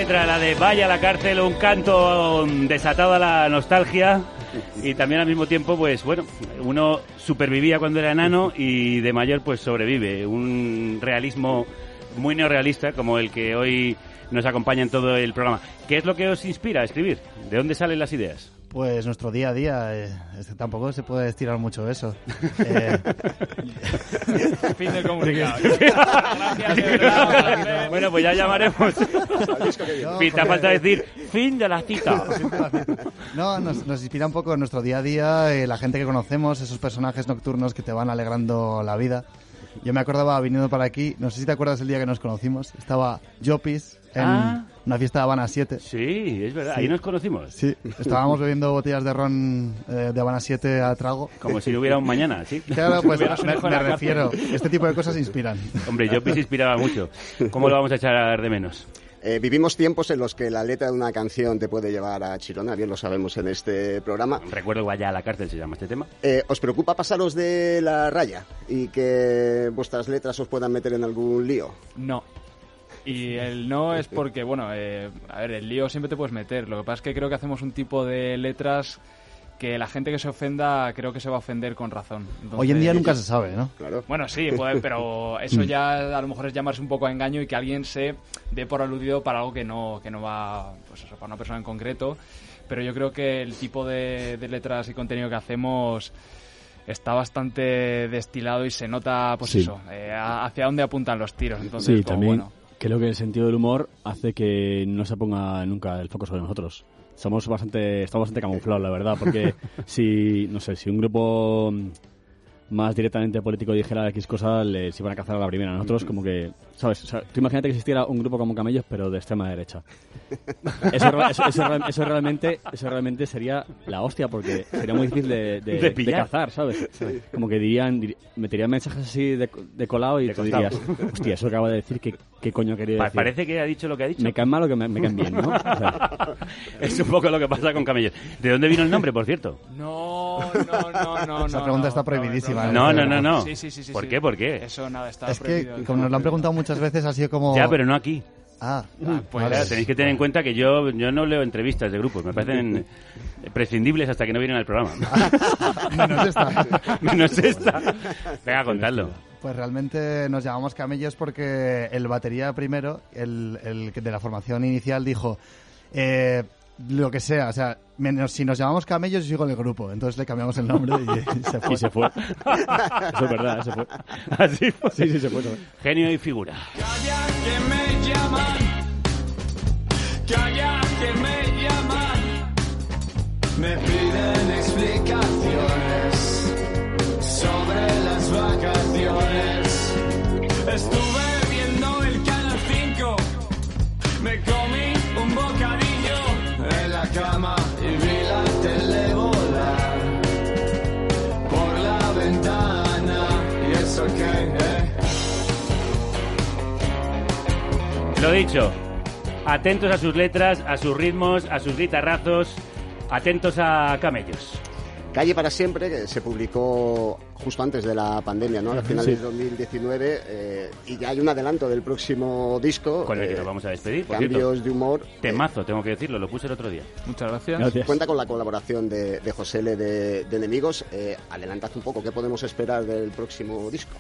S2: Letra, la de Vaya a la cárcel, un canto desatado a la nostalgia y también al mismo tiempo, pues bueno, uno supervivía cuando era enano y de mayor pues sobrevive. Un realismo muy neorrealista como el que hoy nos acompaña en todo el programa. ¿Qué es lo que os inspira a escribir? ¿De dónde salen las ideas?
S18: Pues nuestro día a día, eh, es que tampoco se puede estirar mucho eso. <laughs> Eh,
S17: Fin del <laughs> comunicado. <laughs>
S2: bueno, pues ya llamaremos. Te ha faltado decir fin de la cita.
S18: No, nos, nos inspira un poco nuestro día a día, eh, la gente que conocemos, esos personajes nocturnos que te van alegrando la vida. Yo me acordaba viniendo para aquí, no sé si te acuerdas el día que nos conocimos, estaba Jopis en
S2: Ah.
S18: una fiesta de Habana 7.
S2: Sí, es verdad,
S18: Sí.
S2: ahí nos conocimos.
S18: Sí, estábamos bebiendo botellas de ron eh, de Habana 7 a trago.
S2: Como si no hubiera un mañana, ¿sí?
S18: Claro, <laughs> pues me, me refiero, este tipo de cosas inspiran.
S2: Hombre, Jopis inspiraba mucho. ¿Cómo lo vamos a echar de menos?
S6: Eh, vivimos tiempos en los que la letra de una canción te puede llevar a Chirona, bien lo sabemos en este programa.
S2: Recuerdo que vaya a la cárcel se llama este tema.
S6: Eh, ¿Os preocupa pasaros de la raya y que vuestras letras os puedan meter en algún lío?
S17: No. Y el no es porque, bueno, eh, a ver, el lío siempre te puedes meter. Lo que pasa es que creo que hacemos un tipo de letras que la gente que se ofenda creo que se va a ofender con razón.
S18: Hoy en día nunca se sabe, ¿no?
S6: Claro.
S17: Bueno, sí, puede, pero <laughs> eso ya a lo mejor es llamarse un poco a engaño y que alguien se dé por aludido para algo que no, que no va, pues eso, para una persona en concreto. Pero yo creo que el tipo de, de letras y contenido que hacemos está bastante destilado y se nota, pues
S20: Sí.
S17: eso, eh, hacia dónde apuntan los tiros. Entonces,
S20: Sí,
S17: como,
S20: también
S17: bueno,
S20: creo que el sentido del humor hace que no se ponga nunca el foco sobre nosotros. Somos bastante, estamos bastante camuflados, la verdad, porque <laughs> si, no sé, si un grupo más directamente político dijera X cosa, les iban a cazar a la primera. Nosotros como que, ¿sabes? O sea, tú imagínate que existiera un grupo como Camellos, pero de extrema derecha. Eso, eso- eso real- eso realmente, eso realmente sería la hostia, porque sería muy difícil de, de,
S2: De pillar.
S20: cazar, ¿sabes? Como que dirían, meterían mensajes así de, de colado y
S2: De
S20: tú
S2: costado.
S20: dirías, hostia, eso que acaba de decir, ¿qué, qué coño quería decir?
S2: Parece que ha dicho lo que ha dicho.
S20: Me caen mal o que me, me caen bien, ¿no? O sea, <laughs>
S2: es un poco lo que pasa con Camellos. ¿De dónde vino el nombre, por cierto?
S17: No, no, no, no.
S18: Esa pregunta
S17: no,
S18: está
S17: no,
S18: prohibidísima.
S17: no,
S2: No, no, no, no.
S17: Sí, sí, sí, sí,
S2: ¿Por
S17: sí.
S2: qué? ¿Por qué?
S17: Eso nada, está
S18: Es que,
S17: prohibido.
S18: como nos lo han preguntado muchas veces, ha sido como...
S2: Ya, pero no aquí.
S18: Ah,
S2: Pues
S18: vale.
S2: claro, tenéis que tener en cuenta que yo, yo no leo entrevistas de grupos, me parecen <laughs> prescindibles hasta que no vienen al programa. <laughs>
S18: Menos esta. <laughs>
S2: Menos esta. Venga, contadlo.
S18: Pues realmente nos llamamos camellos porque el batería primero, el, el que de la formación inicial, dijo eh, lo que sea, o sea, menos si nos llamamos camellos, yo sigo en el grupo. Entonces le cambiamos el nombre y, <laughs> se fue.
S20: Y se fue. Eso es verdad, se fue.
S2: Así fue.
S20: Sí, sí, se fue. se fue.
S2: Genio y figura.
S5: Calla que me llaman, calla que me llaman, me
S2: Lo dicho, atentos a sus letras, a sus ritmos, a sus guitarrazos, atentos a camellos.
S6: Calle para siempre, que se publicó justo antes de la pandemia, ¿no? Al final
S2: Sí.
S6: de 2019, eh, y ya hay un adelanto del próximo disco.
S2: Con el que
S6: eh,
S2: nos vamos a despedir, por
S6: Cambios
S2: cierto.
S6: de humor.
S2: Temazo, tengo que decirlo, lo puse el otro día.
S17: Muchas gracias.
S6: Cuenta con la colaboración de, de José L. de, de Enemigos. Eh, adelantad un poco, ¿qué podemos esperar del próximo disco?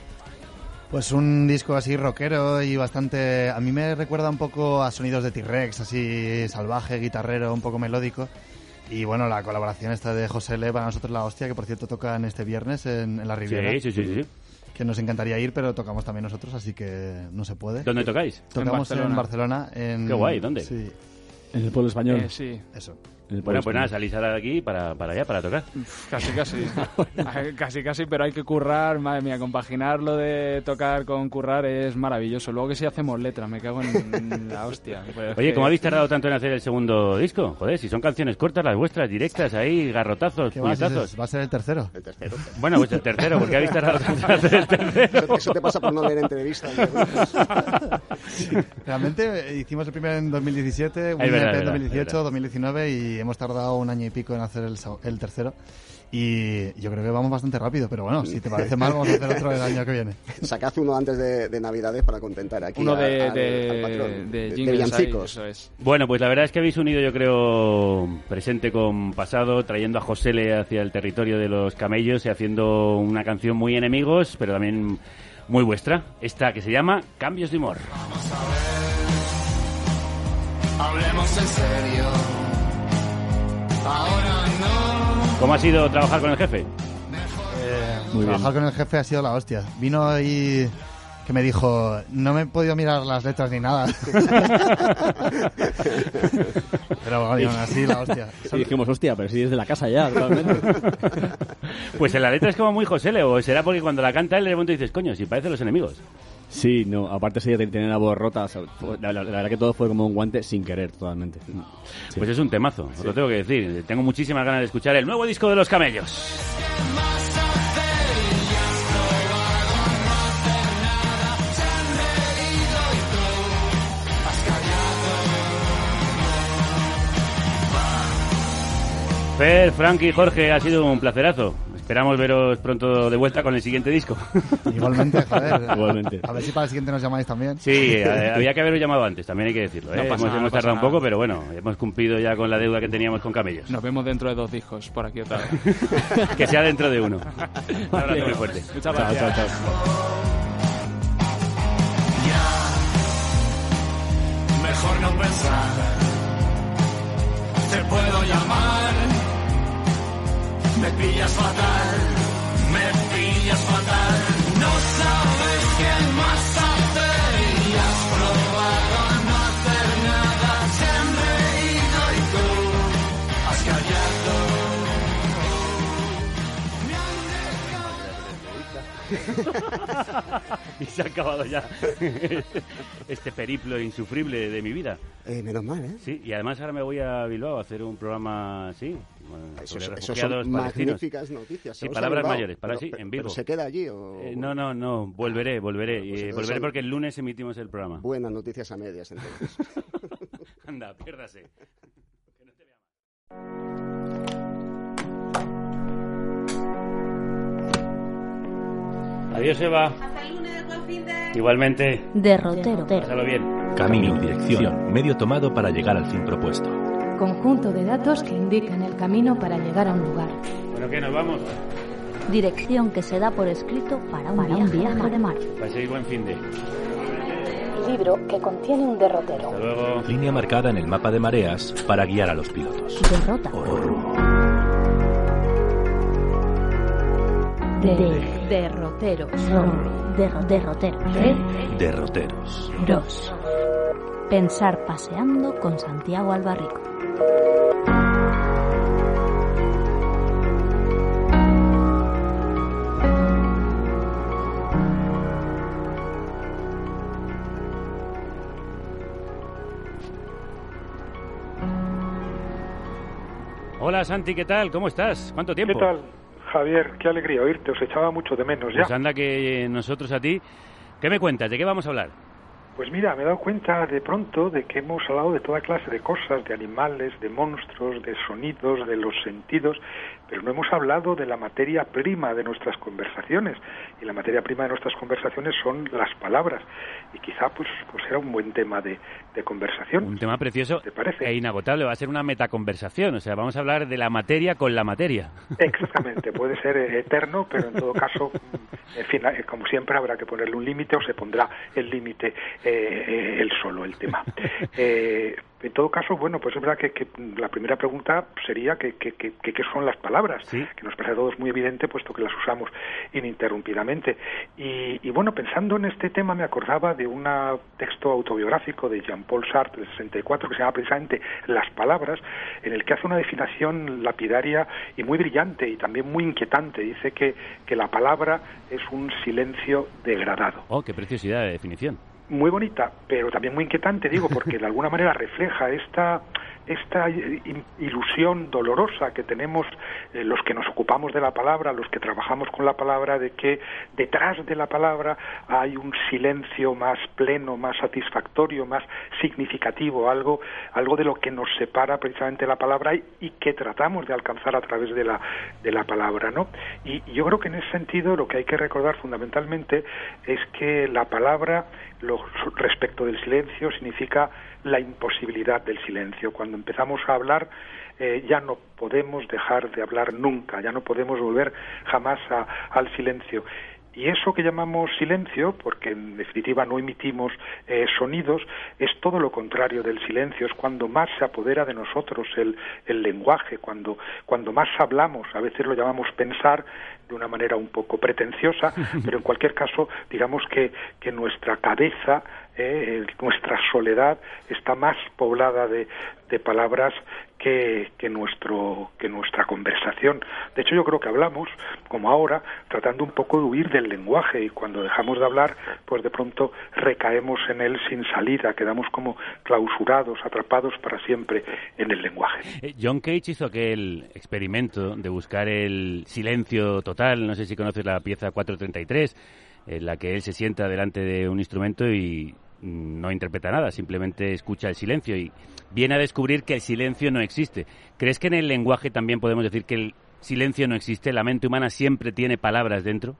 S18: Pues un disco así rockero y bastante... A mí me recuerda un poco a sonidos de T-Rex, así salvaje, guitarrero, un poco melódico. Y bueno, la colaboración esta de José L. para nosotros la hostia, que por cierto tocan este viernes en, en la Riviera.
S2: Sí, sí, sí, sí.
S18: Que nos encantaría ir, pero tocamos también nosotros, así que no se puede.
S2: ¿Dónde tocáis?
S18: Tocamos en Barcelona. En
S2: Qué guay, ¿dónde?
S18: Sí.
S20: En el pueblo español.
S17: Eh, sí.
S18: Eso.
S2: Bueno, pues nada, salís ahora de aquí para, para allá, para tocar.
S17: Casi, casi. <laughs> casi, casi, pero hay que currar, madre mía, compaginar lo de tocar con currar es maravilloso. Luego que sí hacemos letras, me cago en <laughs> la hostia. Pues
S2: Oye,
S17: que-
S2: ¿cómo habéis tardado tanto en hacer el segundo disco? Joder, si son canciones cortas, las vuestras, directas, ahí, garrotazos,
S18: ¿Qué va, si
S2: puñetazos.
S18: va a ser el tercero.
S6: El tercero.
S2: Bueno, pues el tercero, porque habéis tardado tanto en hacer el tercero.
S6: Eso, eso te pasa por no leer entrevistas.
S18: Realmente hicimos el primero en 2017, un
S2: es
S18: en
S2: verdad,
S18: 2018,
S2: es verdad.
S18: 2019 y hemos tardado un año y pico en hacer el, el tercero. Y yo creo que vamos bastante rápido, pero bueno, si te parece mal, vamos a hacer otro el año que viene. <laughs>
S6: Sacad uno antes de, de Navidades para contentar aquí
S17: Uno
S6: a-
S17: de,
S6: al-
S17: de,
S6: al patrón.
S17: de ahí,
S6: villancicos.
S17: eso es.
S2: Bueno, pues la verdad es que habéis unido, yo creo, presente con pasado, trayendo a Josele hacia el territorio de los camellos y haciendo una canción muy enemigos, pero también muy vuestra. Esta que se llama Cambios de Humor.
S5: Hablemos en serio. Ahora no.
S2: ¿Cómo ha sido trabajar con el jefe?
S18: Muy Trabajar con el jefe ha sido la hostia. Vino y que me dijo, no me he podido mirar las letras ni nada. <laughs> pero bueno, aún así la hostia.
S20: Y dijimos, hostia, pero si es de la casa ya, realmente. <laughs>
S2: Pues en la letra es como muy Josele, o será porque cuando la canta él de momento dices, coño, si parece los enemigos.
S20: Sí, no, aparte sí de tener la voz rota, o sea, la, la- la verdad que todo fue como un guante sin querer, totalmente. Sí.
S2: Pues es un temazo, os lo tengo que decir. Tengo muchísimas ganas de escuchar el nuevo disco de los camellos. Fer, Frankie, Jorge, ha sido un placerazo. Esperamos veros pronto de vuelta con el siguiente disco. <laughs>
S18: Igualmente, joder.
S20: Igualmente.
S18: A ver si para el siguiente nos llamáis también.
S2: Sí, eh, había que haberos llamado antes, también hay que decirlo. ¿eh?
S17: No pasa
S2: hemos
S17: nada,
S2: hemos
S17: no
S2: tardado un
S17: nada.
S2: poco, pero bueno, hemos cumplido ya con la deuda que teníamos con camellos.
S17: Nos vemos dentro de dos discos, por aquí otra vez. <laughs>
S2: que sea dentro de uno. <laughs> Un abrazo muy fuerte.
S17: Muchas
S2: Chao,
S17: gracias.
S2: chao, chao.
S5: Mejor no pensar. Te puedo llamar. Me pillas fatal. Me pillas fatal. No sabes <laughs> y se
S2: ha acabado ya <laughs> este periplo insufrible de mi vida.
S6: Eh, menos mal, ¿eh?
S2: Sí, y además ahora me voy a Bilbao a hacer un programa así.
S6: Eso, eso son magníficas noticias.
S2: Sí,
S6: ¿Se os ha
S2: palabras
S6: Bilbao?
S2: mayores, para
S6: Pero-
S2: sí,
S6: pero-
S2: en
S6: pero
S2: vivo.
S6: se queda allí o...?
S2: Eh, no, no, no, volveré, volveré.
S6: Pues entonces
S2: volveré porque el lunes emitimos el programa.
S6: Buenas noticias a medias, entonces. <laughs>
S2: Anda, piérdase. Adiós, Eva. Igualmente.
S21: Derrotero.
S2: Pásalo bien.
S22: Camino, dirección, medio tomado para llegar al fin propuesto.
S21: Conjunto de datos que indican el camino para llegar a un lugar.
S2: Bueno, ¿qué? ¿Nos vamos?
S21: Dirección que se da por escrito para un viaje, de mar.
S2: Paséis buen fin de.
S21: Libro que contiene un derrotero.
S2: Hasta luego.
S22: Línea marcada en el mapa de mareas para guiar a los pilotos.
S21: Derrota.
S22: O rumbo.
S21: De derroteros. Derro- derroteros. De
S22: Derroteros.
S21: dos. Pensar paseando con Santiago Albarrico.
S2: Hola, Santi, ¿qué tal? ¿Cómo estás? ¿Cuánto tiempo?
S23: ¿Qué tal, Javier? Qué alegría oírte. Os echaba mucho de menos ya.
S2: Pues anda que nosotros a ti. ¿Qué me cuentas? ¿De qué vamos a hablar?
S23: Pues mira, me he dado cuenta de pronto de que hemos hablado de toda clase de cosas, de animales, de monstruos, de sonidos, de los sentidos, pero no hemos hablado de la materia prima de nuestras conversaciones. Y la materia prima de nuestras conversaciones son las palabras. Y quizá pues, pues era un buen tema de, de conversación.
S2: Un tema precioso
S23: ¿Te parece?
S2: e inagotable. Va a ser una metaconversación. O sea, vamos a hablar de la materia con la materia. <laughs>
S23: Exactamente, puede ser eh, eterno, pero en todo caso, <laughs> en fin, eh, como siempre habrá que ponerle un límite o se pondrá el límite eh, eh, él solo, el tema. <laughs> Eh, en todo caso, bueno, pues es verdad que, que la primera pregunta sería que, que, que- que qué son las palabras, que nos parece a todos muy evidente, puesto que las usamos ininterrumpidamente. Y, y bueno, pensando en este tema me acordaba de un texto autobiográfico de Jean-Paul Sartre del 64 que se llama precisamente Las palabras, en el que hace una definición lapidaria y muy brillante y también muy inquietante. Dice que, que la palabra es un silencio degradado
S2: Oh, qué preciosidad de definición.
S23: Muy bonita, pero también muy inquietante, digo, porque de alguna manera refleja esta esta ilusión dolorosa que tenemos eh, los que nos ocupamos de la palabra, los que trabajamos con la palabra, de que detrás de la palabra hay un silencio más pleno, más satisfactorio, más significativo, algo, algo de lo que nos separa precisamente la palabra y, y que tratamos de alcanzar a través de la, de la palabra, ¿no? Y, y yo creo que en ese sentido lo que hay que recordar fundamentalmente es que la palabra lo, respecto del silencio significa la imposibilidad del silencio. Cuando empezamos a hablar eh, ya no podemos dejar de hablar nunca, ya no podemos volver jamás al silencio. Y eso que llamamos silencio, porque en definitiva no emitimos eh, sonidos, es todo lo contrario del silencio, es cuando más se apodera de nosotros el, el lenguaje, cuando, cuando más hablamos, a veces lo llamamos pensar de una manera un poco pretenciosa, <laughs> pero en cualquier caso, digamos que, que nuestra cabeza, eh, nuestra soledad está más poblada de, de palabras que, que, nuestro, que nuestra conversación. De hecho, yo creo que hablamos, como ahora, tratando un poco de huir del lenguaje y cuando dejamos de hablar, pues de pronto recaemos en él sin salida, quedamos como clausurados, atrapados para siempre en el lenguaje.
S2: Eh, John Cage hizo aquel experimento de buscar el silencio total. No sé si conoces la pieza 433, en la que él se sienta delante de un instrumento y no interpreta nada, simplemente escucha el silencio y viene a descubrir que el silencio no existe. ¿Crees que en el lenguaje también podemos decir que el silencio no existe? ¿La mente humana siempre tiene palabras dentro?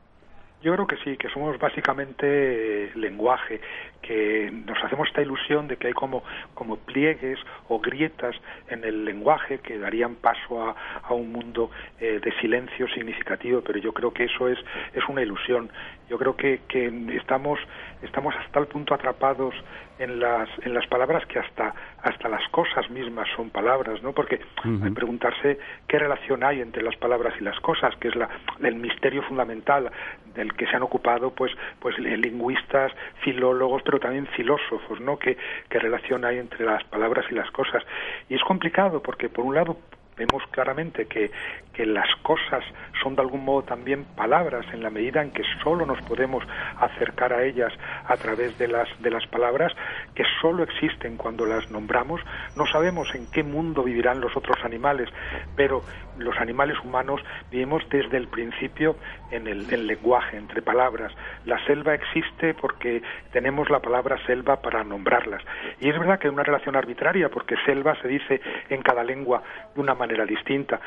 S23: Yo creo que sí, que somos básicamente lenguaje, que nos hacemos esta ilusión de que hay como, como pliegues o grietas en el lenguaje que darían paso a, a un mundo eh, de silencio significativo, pero yo creo que eso es, es una ilusión. Yo creo que, que estamos, estamos hasta el punto atrapados en las, en las palabras que hasta, hasta las cosas mismas son palabras, ¿no? Porque hay que preguntarse qué relación hay entre las palabras y las cosas, que es la, el misterio fundamental del que se han ocupado pues pues eh, lingüistas, filólogos, pero también filósofos, ¿no? ¿Qué, qué relación hay entre las palabras y las cosas? Y es complicado porque por un lado vemos claramente que, que las cosas son de algún modo también palabras en la medida en que solo nos podemos acercar a ellas a través de las de las palabras que solo existen cuando las nombramos. No sabemos en qué mundo vivirán los otros animales pero los animales humanos vivimos desde el principio en el, el lenguaje entre palabras. La selva existe porque tenemos la palabra selva para nombrarlas. Y es verdad que hay una relación arbitraria porque selva se dice en cada lengua de una manera distinta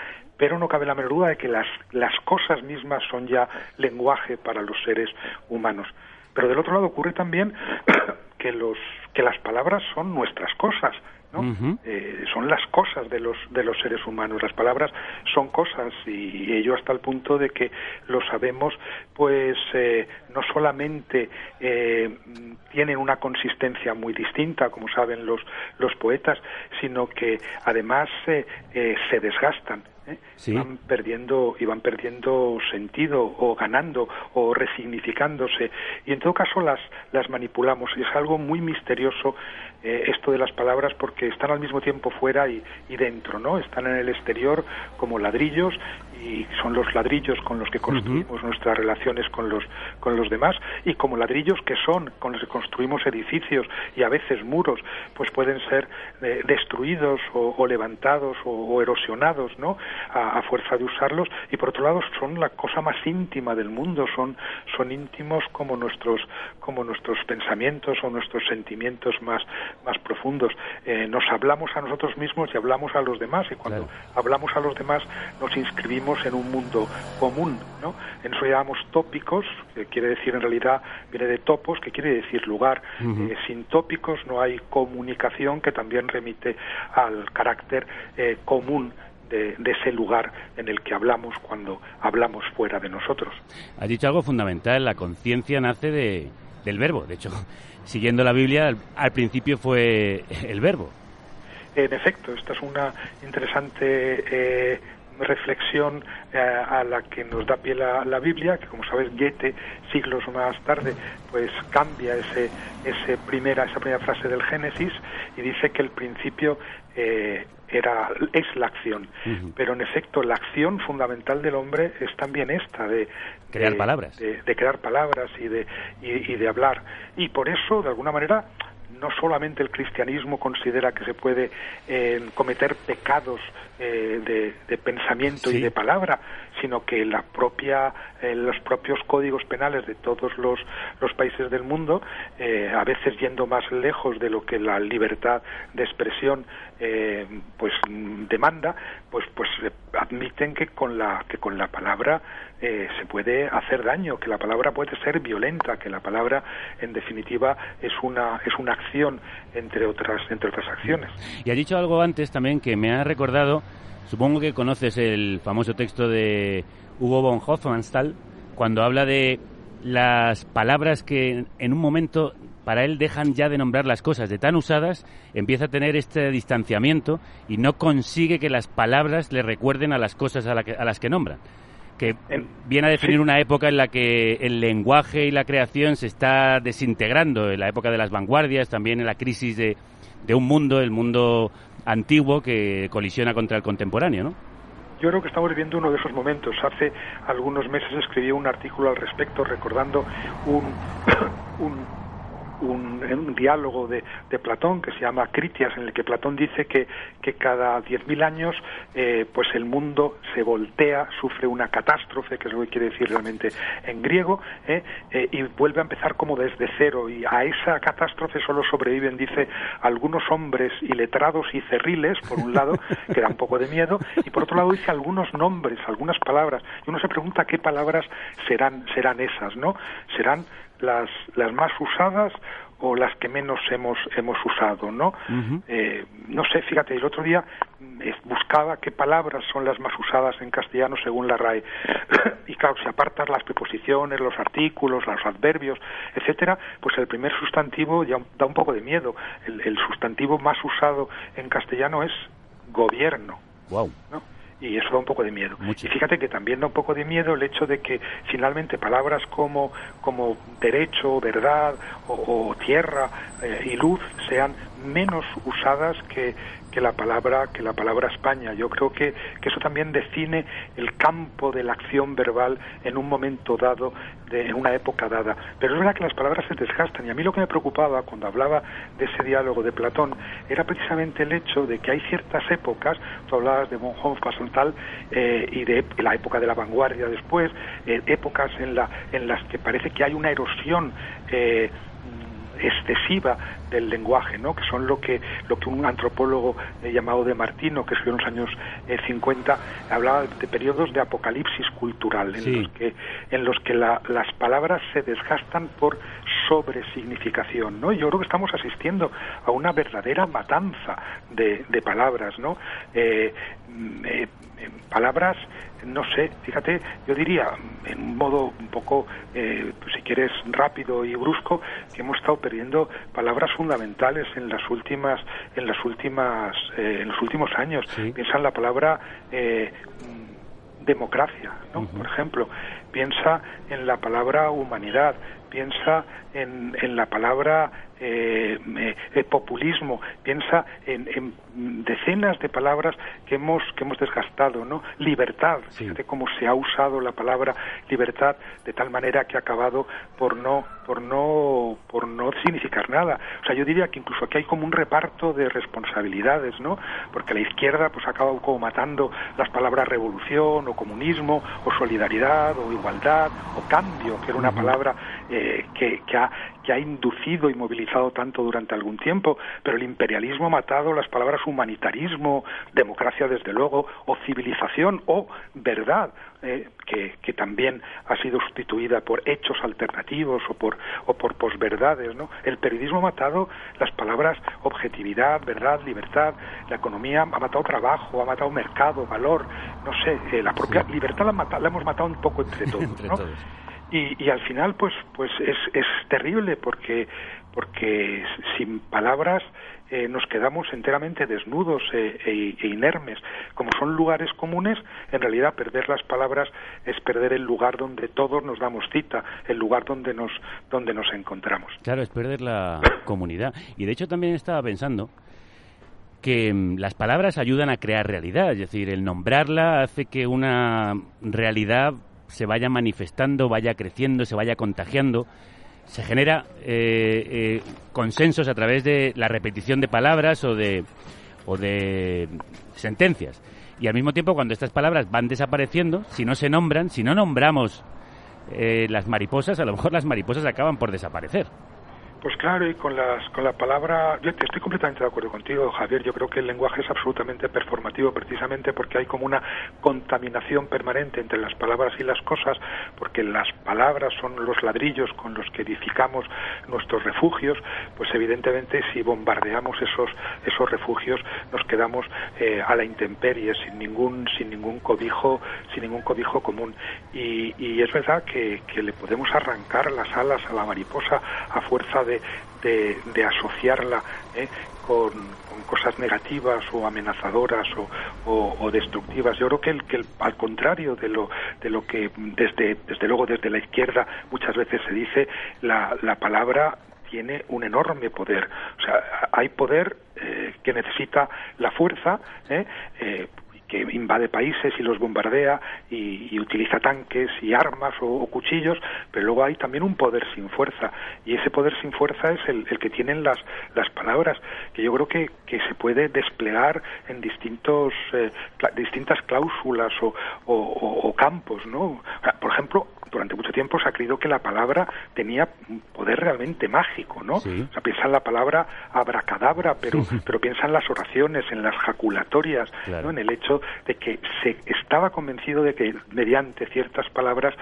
S23: pero no cabe la menor duda de que las, las cosas mismas son ya lenguaje para los seres humanos. Pero del otro lado ocurre también <clears throat> que, los, que las palabras son nuestras cosas, ¿no? Eh, son las cosas de los, de los seres humanos. Las palabras son cosas y ello hasta el punto de que lo sabemos, pues eh, no solamente eh, tienen una consistencia muy distinta, como saben los, los poetas, sino que además eh, eh, se desgastan. ¿Eh?
S2: Sí.
S23: van perdiendo y van perdiendo sentido o ganando o resignificándose y en todo caso las las manipulamos y es algo muy misterioso eh, esto de las palabras porque están al mismo tiempo fuera y, y dentro no están en el exterior como ladrillos y son los ladrillos con los que construimos nuestras relaciones con los con los demás y como ladrillos que son con los que construimos edificios y a veces muros pues pueden ser eh, destruidos o, o levantados o, o erosionados no a, a fuerza de usarlos. Y por otro lado son la cosa más íntima del mundo son son íntimos como nuestros como nuestros pensamientos o nuestros sentimientos más más profundos. Eh, nos hablamos a nosotros mismos y hablamos a los demás y cuando hablamos a los demás nos inscribimos en un mundo común no en eso llamamos tópicos que quiere decir en realidad viene de topos que quiere decir lugar
S2: Ujú.
S23: Eh, sin tópicos no hay comunicación que también remite al carácter eh, común de, de ese lugar en el que hablamos cuando hablamos fuera de nosotros.
S2: Has dicho algo fundamental, la conciencia nace de, del verbo. De hecho, <laughs> siguiendo la Biblia, al, al principio fue el verbo.
S23: En efecto, esta es una interesante eh, reflexión eh, a la que nos da pie la, la Biblia, que como sabes Goethe siglos más tarde pues cambia ese, ese primera, esa primera frase del Génesis y dice que el principio eh, era es la acción, pero en efecto la acción fundamental del hombre es también esta de
S2: Crear
S23: de-
S2: palabras.
S23: de, de crear palabras y de y, y de hablar. Y por eso de alguna manera no solamente el cristianismo considera que se puede eh, cometer pecados eh, de, de pensamiento y de palabra, sino que la propia, eh, los propios códigos penales de todos los, los países del mundo, eh, a veces yendo más lejos de lo que la libertad de expresión eh, pues demanda, pues pues eh, admiten que con la que con la palabra se puede hacer daño, que la palabra puede ser violenta, que la palabra en definitiva es una es una acción entre otras entre otras acciones.
S2: Y has dicho algo antes también que me ha recordado, supongo que conoces el famoso texto de Hugo von Hofmannsthal, cuando habla de las palabras que en un momento para él dejan ya de nombrar las cosas, de tan usadas, empieza a tener este distanciamiento y no consigue que las palabras le recuerden a las cosas a, la que- a las que nombran. Que viene a definir una época en la que el lenguaje y la creación se está desintegrando, en la época de las vanguardias, también en la crisis de, de un mundo, el mundo antiguo que colisiona contra el contemporáneo, ¿no?
S23: Yo creo que estamos viviendo uno de esos momentos. Hace algunos meses escribí un artículo al respecto recordando un, <coughs> un, un, diálogo de, de Platón que se llama Critias, en el que Platón dice que, que cada 10.000 años eh, pues el mundo se voltea, sufre una catástrofe, que es lo que quiere decir realmente en griego, eh, eh, y vuelve a empezar como desde cero. Y a esa catástrofe solo sobreviven, dice, algunos hombres iletrados y cerriles, por un lado, que da un poco de miedo, y por otro lado dice algunos nombres, algunas palabras. Y uno se pregunta qué palabras serán, serán esas, ¿no? ¿Serán las, las más usadas o las que menos hemos, hemos usado, ¿no? Eh, no sé, fíjate, el otro día mm, buscaba qué palabras son las más usadas en castellano según la RAE. <coughs> y claro, si apartas las preposiciones, los artículos, los adverbios, etcétera, pues el primer sustantivo ya da un poco de miedo. El, el sustantivo más usado en castellano es gobierno.
S2: Wow.
S23: ¿no? Y eso da un poco de miedo. Y fíjate que también da un poco de miedo el hecho de que finalmente palabras como, como derecho, verdad o, o tierra eh, y luz sean menos usadas que, que la palabra que la palabra España. Yo creo que, que eso también define el campo de la acción verbal en un momento dado, de, en una época dada. Pero es verdad que las palabras se desgastan y a mí lo que me preocupaba cuando hablaba de ese diálogo de Platón era precisamente el hecho de que hay ciertas épocas, tú hablabas de von Hofmannsthal eh, y de la época de la vanguardia después, eh, épocas en, la, en las que parece que hay una erosión eh, excesiva del lenguaje, ¿no? que son lo que, lo que un antropólogo eh, llamado De Martino, que escribió en los años eh, 50, hablaba de periodos de apocalipsis cultural, en
S2: Sí.
S23: los que, en los que la- las palabras se desgastan por sobresignificación. ¿no? Y yo creo que estamos asistiendo a una verdadera matanza de, de palabras. ¿no? Eh, mm, eh, eh, palabras no sé, fíjate, yo diría, en un modo un poco, eh, pues si quieres, rápido y brusco, que hemos estado perdiendo palabras fundamentales en las últimas, en las últimas, eh, en los últimos años. Piensa en la palabra eh, mm, democracia, ¿no? Por ejemplo, piensa en la palabra humanidad, piensa en, en la palabra eh, eh, populismo, piensa en, en, decenas de palabras que hemos que hemos desgastado, ¿no? Libertad, fíjate cómo se ha usado la palabra libertad de tal manera que ha acabado por no por no por no significar nada. O sea, yo diría que incluso aquí hay como un reparto de responsabilidades, ¿no? Porque la izquierda pues acaba como matando las palabras revolución o comunismo o solidaridad o igualdad o cambio, que era una palabra eh, que, que, ha, que ha inducido y movilizado tanto durante algún tiempo, pero el imperialismo ha matado las palabras humanitarismo, democracia desde luego, o civilización o verdad, eh, que, que, también ha sido sustituida por hechos alternativos o por, o por posverdades. ¿no? El periodismo ha matado las palabras objetividad, verdad, libertad, la economía ha matado trabajo, ha matado mercado, valor, no sé, eh, la propia libertad la, la, hemos matado un poco entre <laughs> todos.
S2: entre
S23: ¿no?
S2: todos.
S23: Y, y, al final pues pues es, es terrible porque porque sin palabras eh, nos quedamos enteramente desnudos e, e, e, inermes. Como son lugares comunes, en realidad perder las palabras es perder el lugar donde todos nos damos cita, el lugar donde nos, donde nos encontramos.
S2: Claro, es perder la comunidad. Y de hecho también estaba pensando que mm, las palabras ayudan a crear realidad, es decir, el nombrarla hace que una realidad se vaya manifestando, vaya creciendo, se vaya contagiando se genera eh, eh, consensos a través de la repetición de palabras o de, o de sentencias. Y al mismo tiempo, cuando estas palabras van desapareciendo, si no se nombran, si no nombramos eh, las mariposas, a lo mejor las mariposas acaban por desaparecer.
S23: Pues claro, y con, las, con la palabra, yo estoy completamente de acuerdo contigo, Javier. Yo creo que el lenguaje es absolutamente performativo, precisamente porque hay como una contaminación permanente entre las palabras y las cosas, porque las palabras son los ladrillos con los que edificamos nuestros refugios. Pues evidentemente, si bombardeamos esos esos refugios, nos quedamos eh, a la intemperie, sin ningún sin ningún cobijo, sin ningún cobijo común. Y, y es verdad que, que le podemos arrancar las alas a la mariposa a fuerza de de, asociarla ¿eh? con, cosas negativas o amenazadoras o, destructivas. Yo creo que, el, que el, al contrario de lo, de lo que desde, desde luego desde la izquierda muchas veces se dice, la, la palabra tiene un enorme poder. O sea, hay poder eh, que necesita la fuerza. Eh, que invade países y los bombardea y, y utiliza tanques y armas o, o, cuchillos, pero luego hay también un poder sin fuerza y ese poder sin fuerza es el, el que tienen las, las palabras, que yo creo que, que se puede desplegar en distintos, eh, distintas cláusulas o, o, campos, ¿no? Por ejemplo, durante mucho tiempo se ha creído que la palabra tenía un poder realmente mágico, ¿no?
S2: Sí.
S23: O sea, piensa en la palabra abracadabra, pero, pero piensa en las oraciones, en las jaculatorias,
S2: claro.
S23: ¿no? En el hecho de que se estaba convencido de que mediante ciertas palabras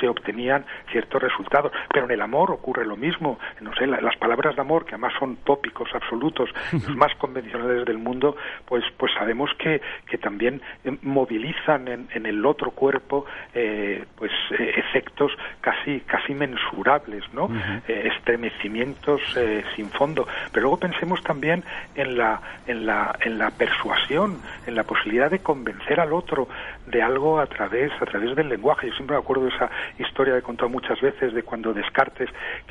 S23: se obtenían ciertos resultados. Pero en el amor ocurre lo mismo. No sé, la, las palabras de amor, que además son tópicos absolutos, <laughs> los más convencionales del mundo, pues, pues sabemos que, que también movilizan en, en el otro cuerpo eh, pues eh, efectos casi, casi mensurables, ¿no? Uh -huh. eh, estremecimientos eh, sin fondo. Pero luego pensemos también en la, en la, en la persuasión, en la posibilidad de convencer al otro de algo a través, a través del lenguaje. Yo siempre me acuerdo de esa historia que he contado muchas veces de cuando Descartes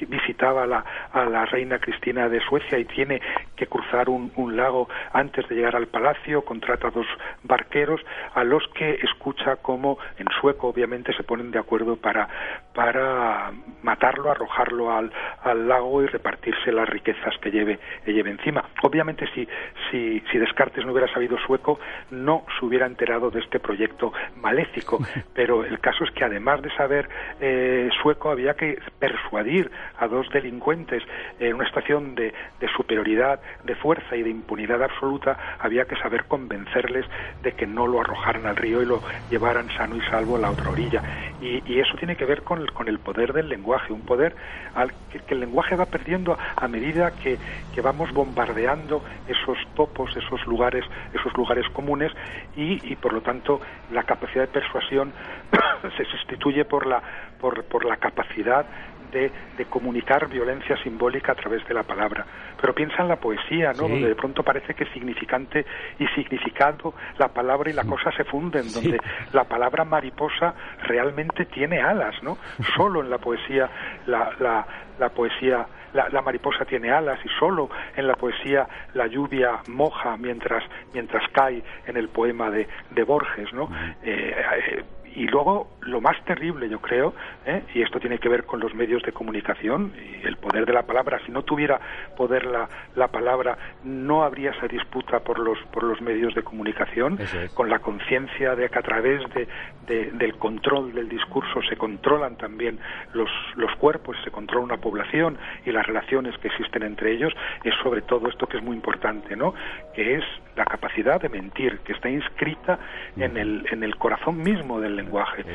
S23: visitaba a la, a la reina Cristina de Suecia y tiene que cruzar un, un lago antes de llegar al palacio, contrata dos barqueros a los que escucha como en sueco obviamente se ponen de acuerdo para, para matarlo, arrojarlo al, al lago y repartirse las riquezas que lleve, que lleve encima. Obviamente si, si, si Descartes no hubiera sabido sueco no se hubiera enterado de este proyecto maléfico, <laughs> pero el caso es que además de saber eh, sueco había que persuadir a dos delincuentes en una estación de, de superioridad, de fuerza y de impunidad absoluta, había que saber convencerles de que no lo arrojaran al río y lo llevaran sano y salvo a la otra orilla. Y, y eso tiene que ver con con el poder del lenguaje, un poder al que, que el lenguaje va perdiendo a medida que, que, vamos bombardeando esos topos, esos lugares, esos lugares comunes y, y por lo tanto la capacidad de persuasión <coughs> se sustituye por la por, por la capacidad de, de comunicar violencia simbólica a través de la palabra. Pero piensa en la poesía, ¿no?
S2: Sí.
S23: Donde de pronto parece que significante y significado, la palabra y la cosa se funden,
S2: Sí.
S23: donde la palabra mariposa realmente tiene alas, ¿no? <laughs> Solo en la poesía la, la, la poesía la, la mariposa tiene alas y solo en la poesía la lluvia moja mientras mientras cae en el poema de, de Borges, ¿no? Eh, eh, y luego lo más terrible, yo creo, ¿eh? y esto tiene que ver con los medios de comunicación y el poder de la palabra. Si no tuviera poder la, la palabra, no habría esa disputa por los por los medios de comunicación, con la conciencia de que a través de, de- del control del discurso se controlan también los los cuerpos, se controla una población y las relaciones que existen entre ellos. Es sobre todo esto que es muy importante, ¿no? Que es la capacidad de mentir, que está inscrita en el en el corazón mismo del lenguaje.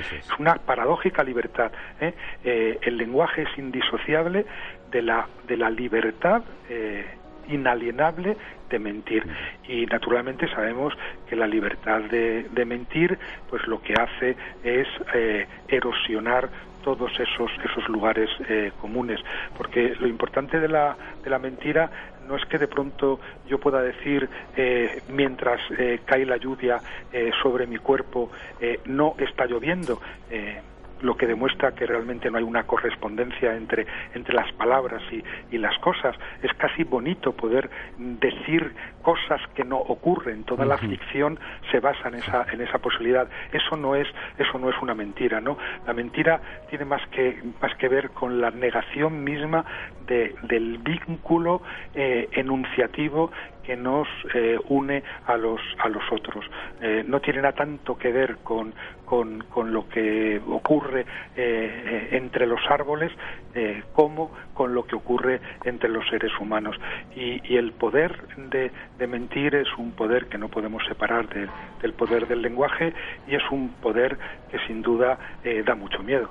S23: Es una paradójica libertad. ¿eh? Eh, el lenguaje es indisociable de la, de la libertad eh, inalienable de mentir. Y naturalmente sabemos que la libertad de, de mentir, pues lo que hace es eh, erosionar todos esos esos lugares eh, comunes porque lo importante de la de la mentira no es que de pronto yo pueda decir eh, mientras eh, cae la lluvia eh, sobre mi cuerpo eh, no está lloviendo eh, lo que demuestra que realmente no hay una correspondencia entre, entre las palabras y, y las cosas. Es casi bonito poder decir cosas que no ocurren. Toda la ficción se basa en esa, en esa posibilidad. Eso no es, eso no es una mentira, ¿no? La mentira tiene más que, más que ver con la negación misma de, del vínculo eh, enunciativo que nos eh, une a los a los otros. Eh, no tiene nada tanto que ver con, con, con lo que ocurre eh, entre los árboles eh, como con lo que ocurre entre los seres humanos. Y, y el poder de, de mentir es un poder que no podemos separar de- del poder del lenguaje y es un poder que sin duda eh, da mucho miedo.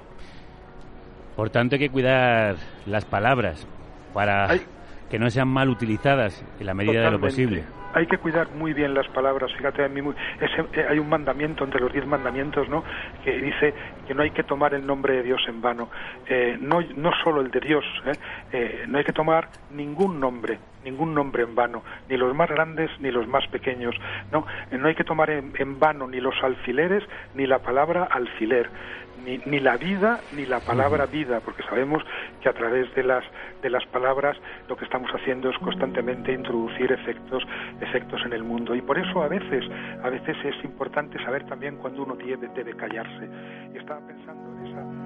S2: Por tanto, hay que cuidar las palabras para que no sean mal utilizadas en la medida de lo posible.
S23: Hay que cuidar muy bien las palabras. Fíjate, a mí muy- ese- eh, hay un mandamiento entre los diez mandamientos, ¿no? Que dice que no hay que tomar el nombre de Dios en vano. Eh, no, no solo el de Dios, ¿eh? Eh, no hay que tomar ningún nombre, ningún nombre en vano, ni los más grandes ni los más pequeños. No, no hay que tomar en, en vano ni los alfileres ni la palabra alfiler. Ni, ni la vida ni la palabra vida, porque sabemos que a través de las de las palabras lo que estamos haciendo es constantemente introducir efectos efectos en el mundo. Y por eso a veces a veces es importante saber también cuando uno debe, debe callarse. Y estaba pensando en esa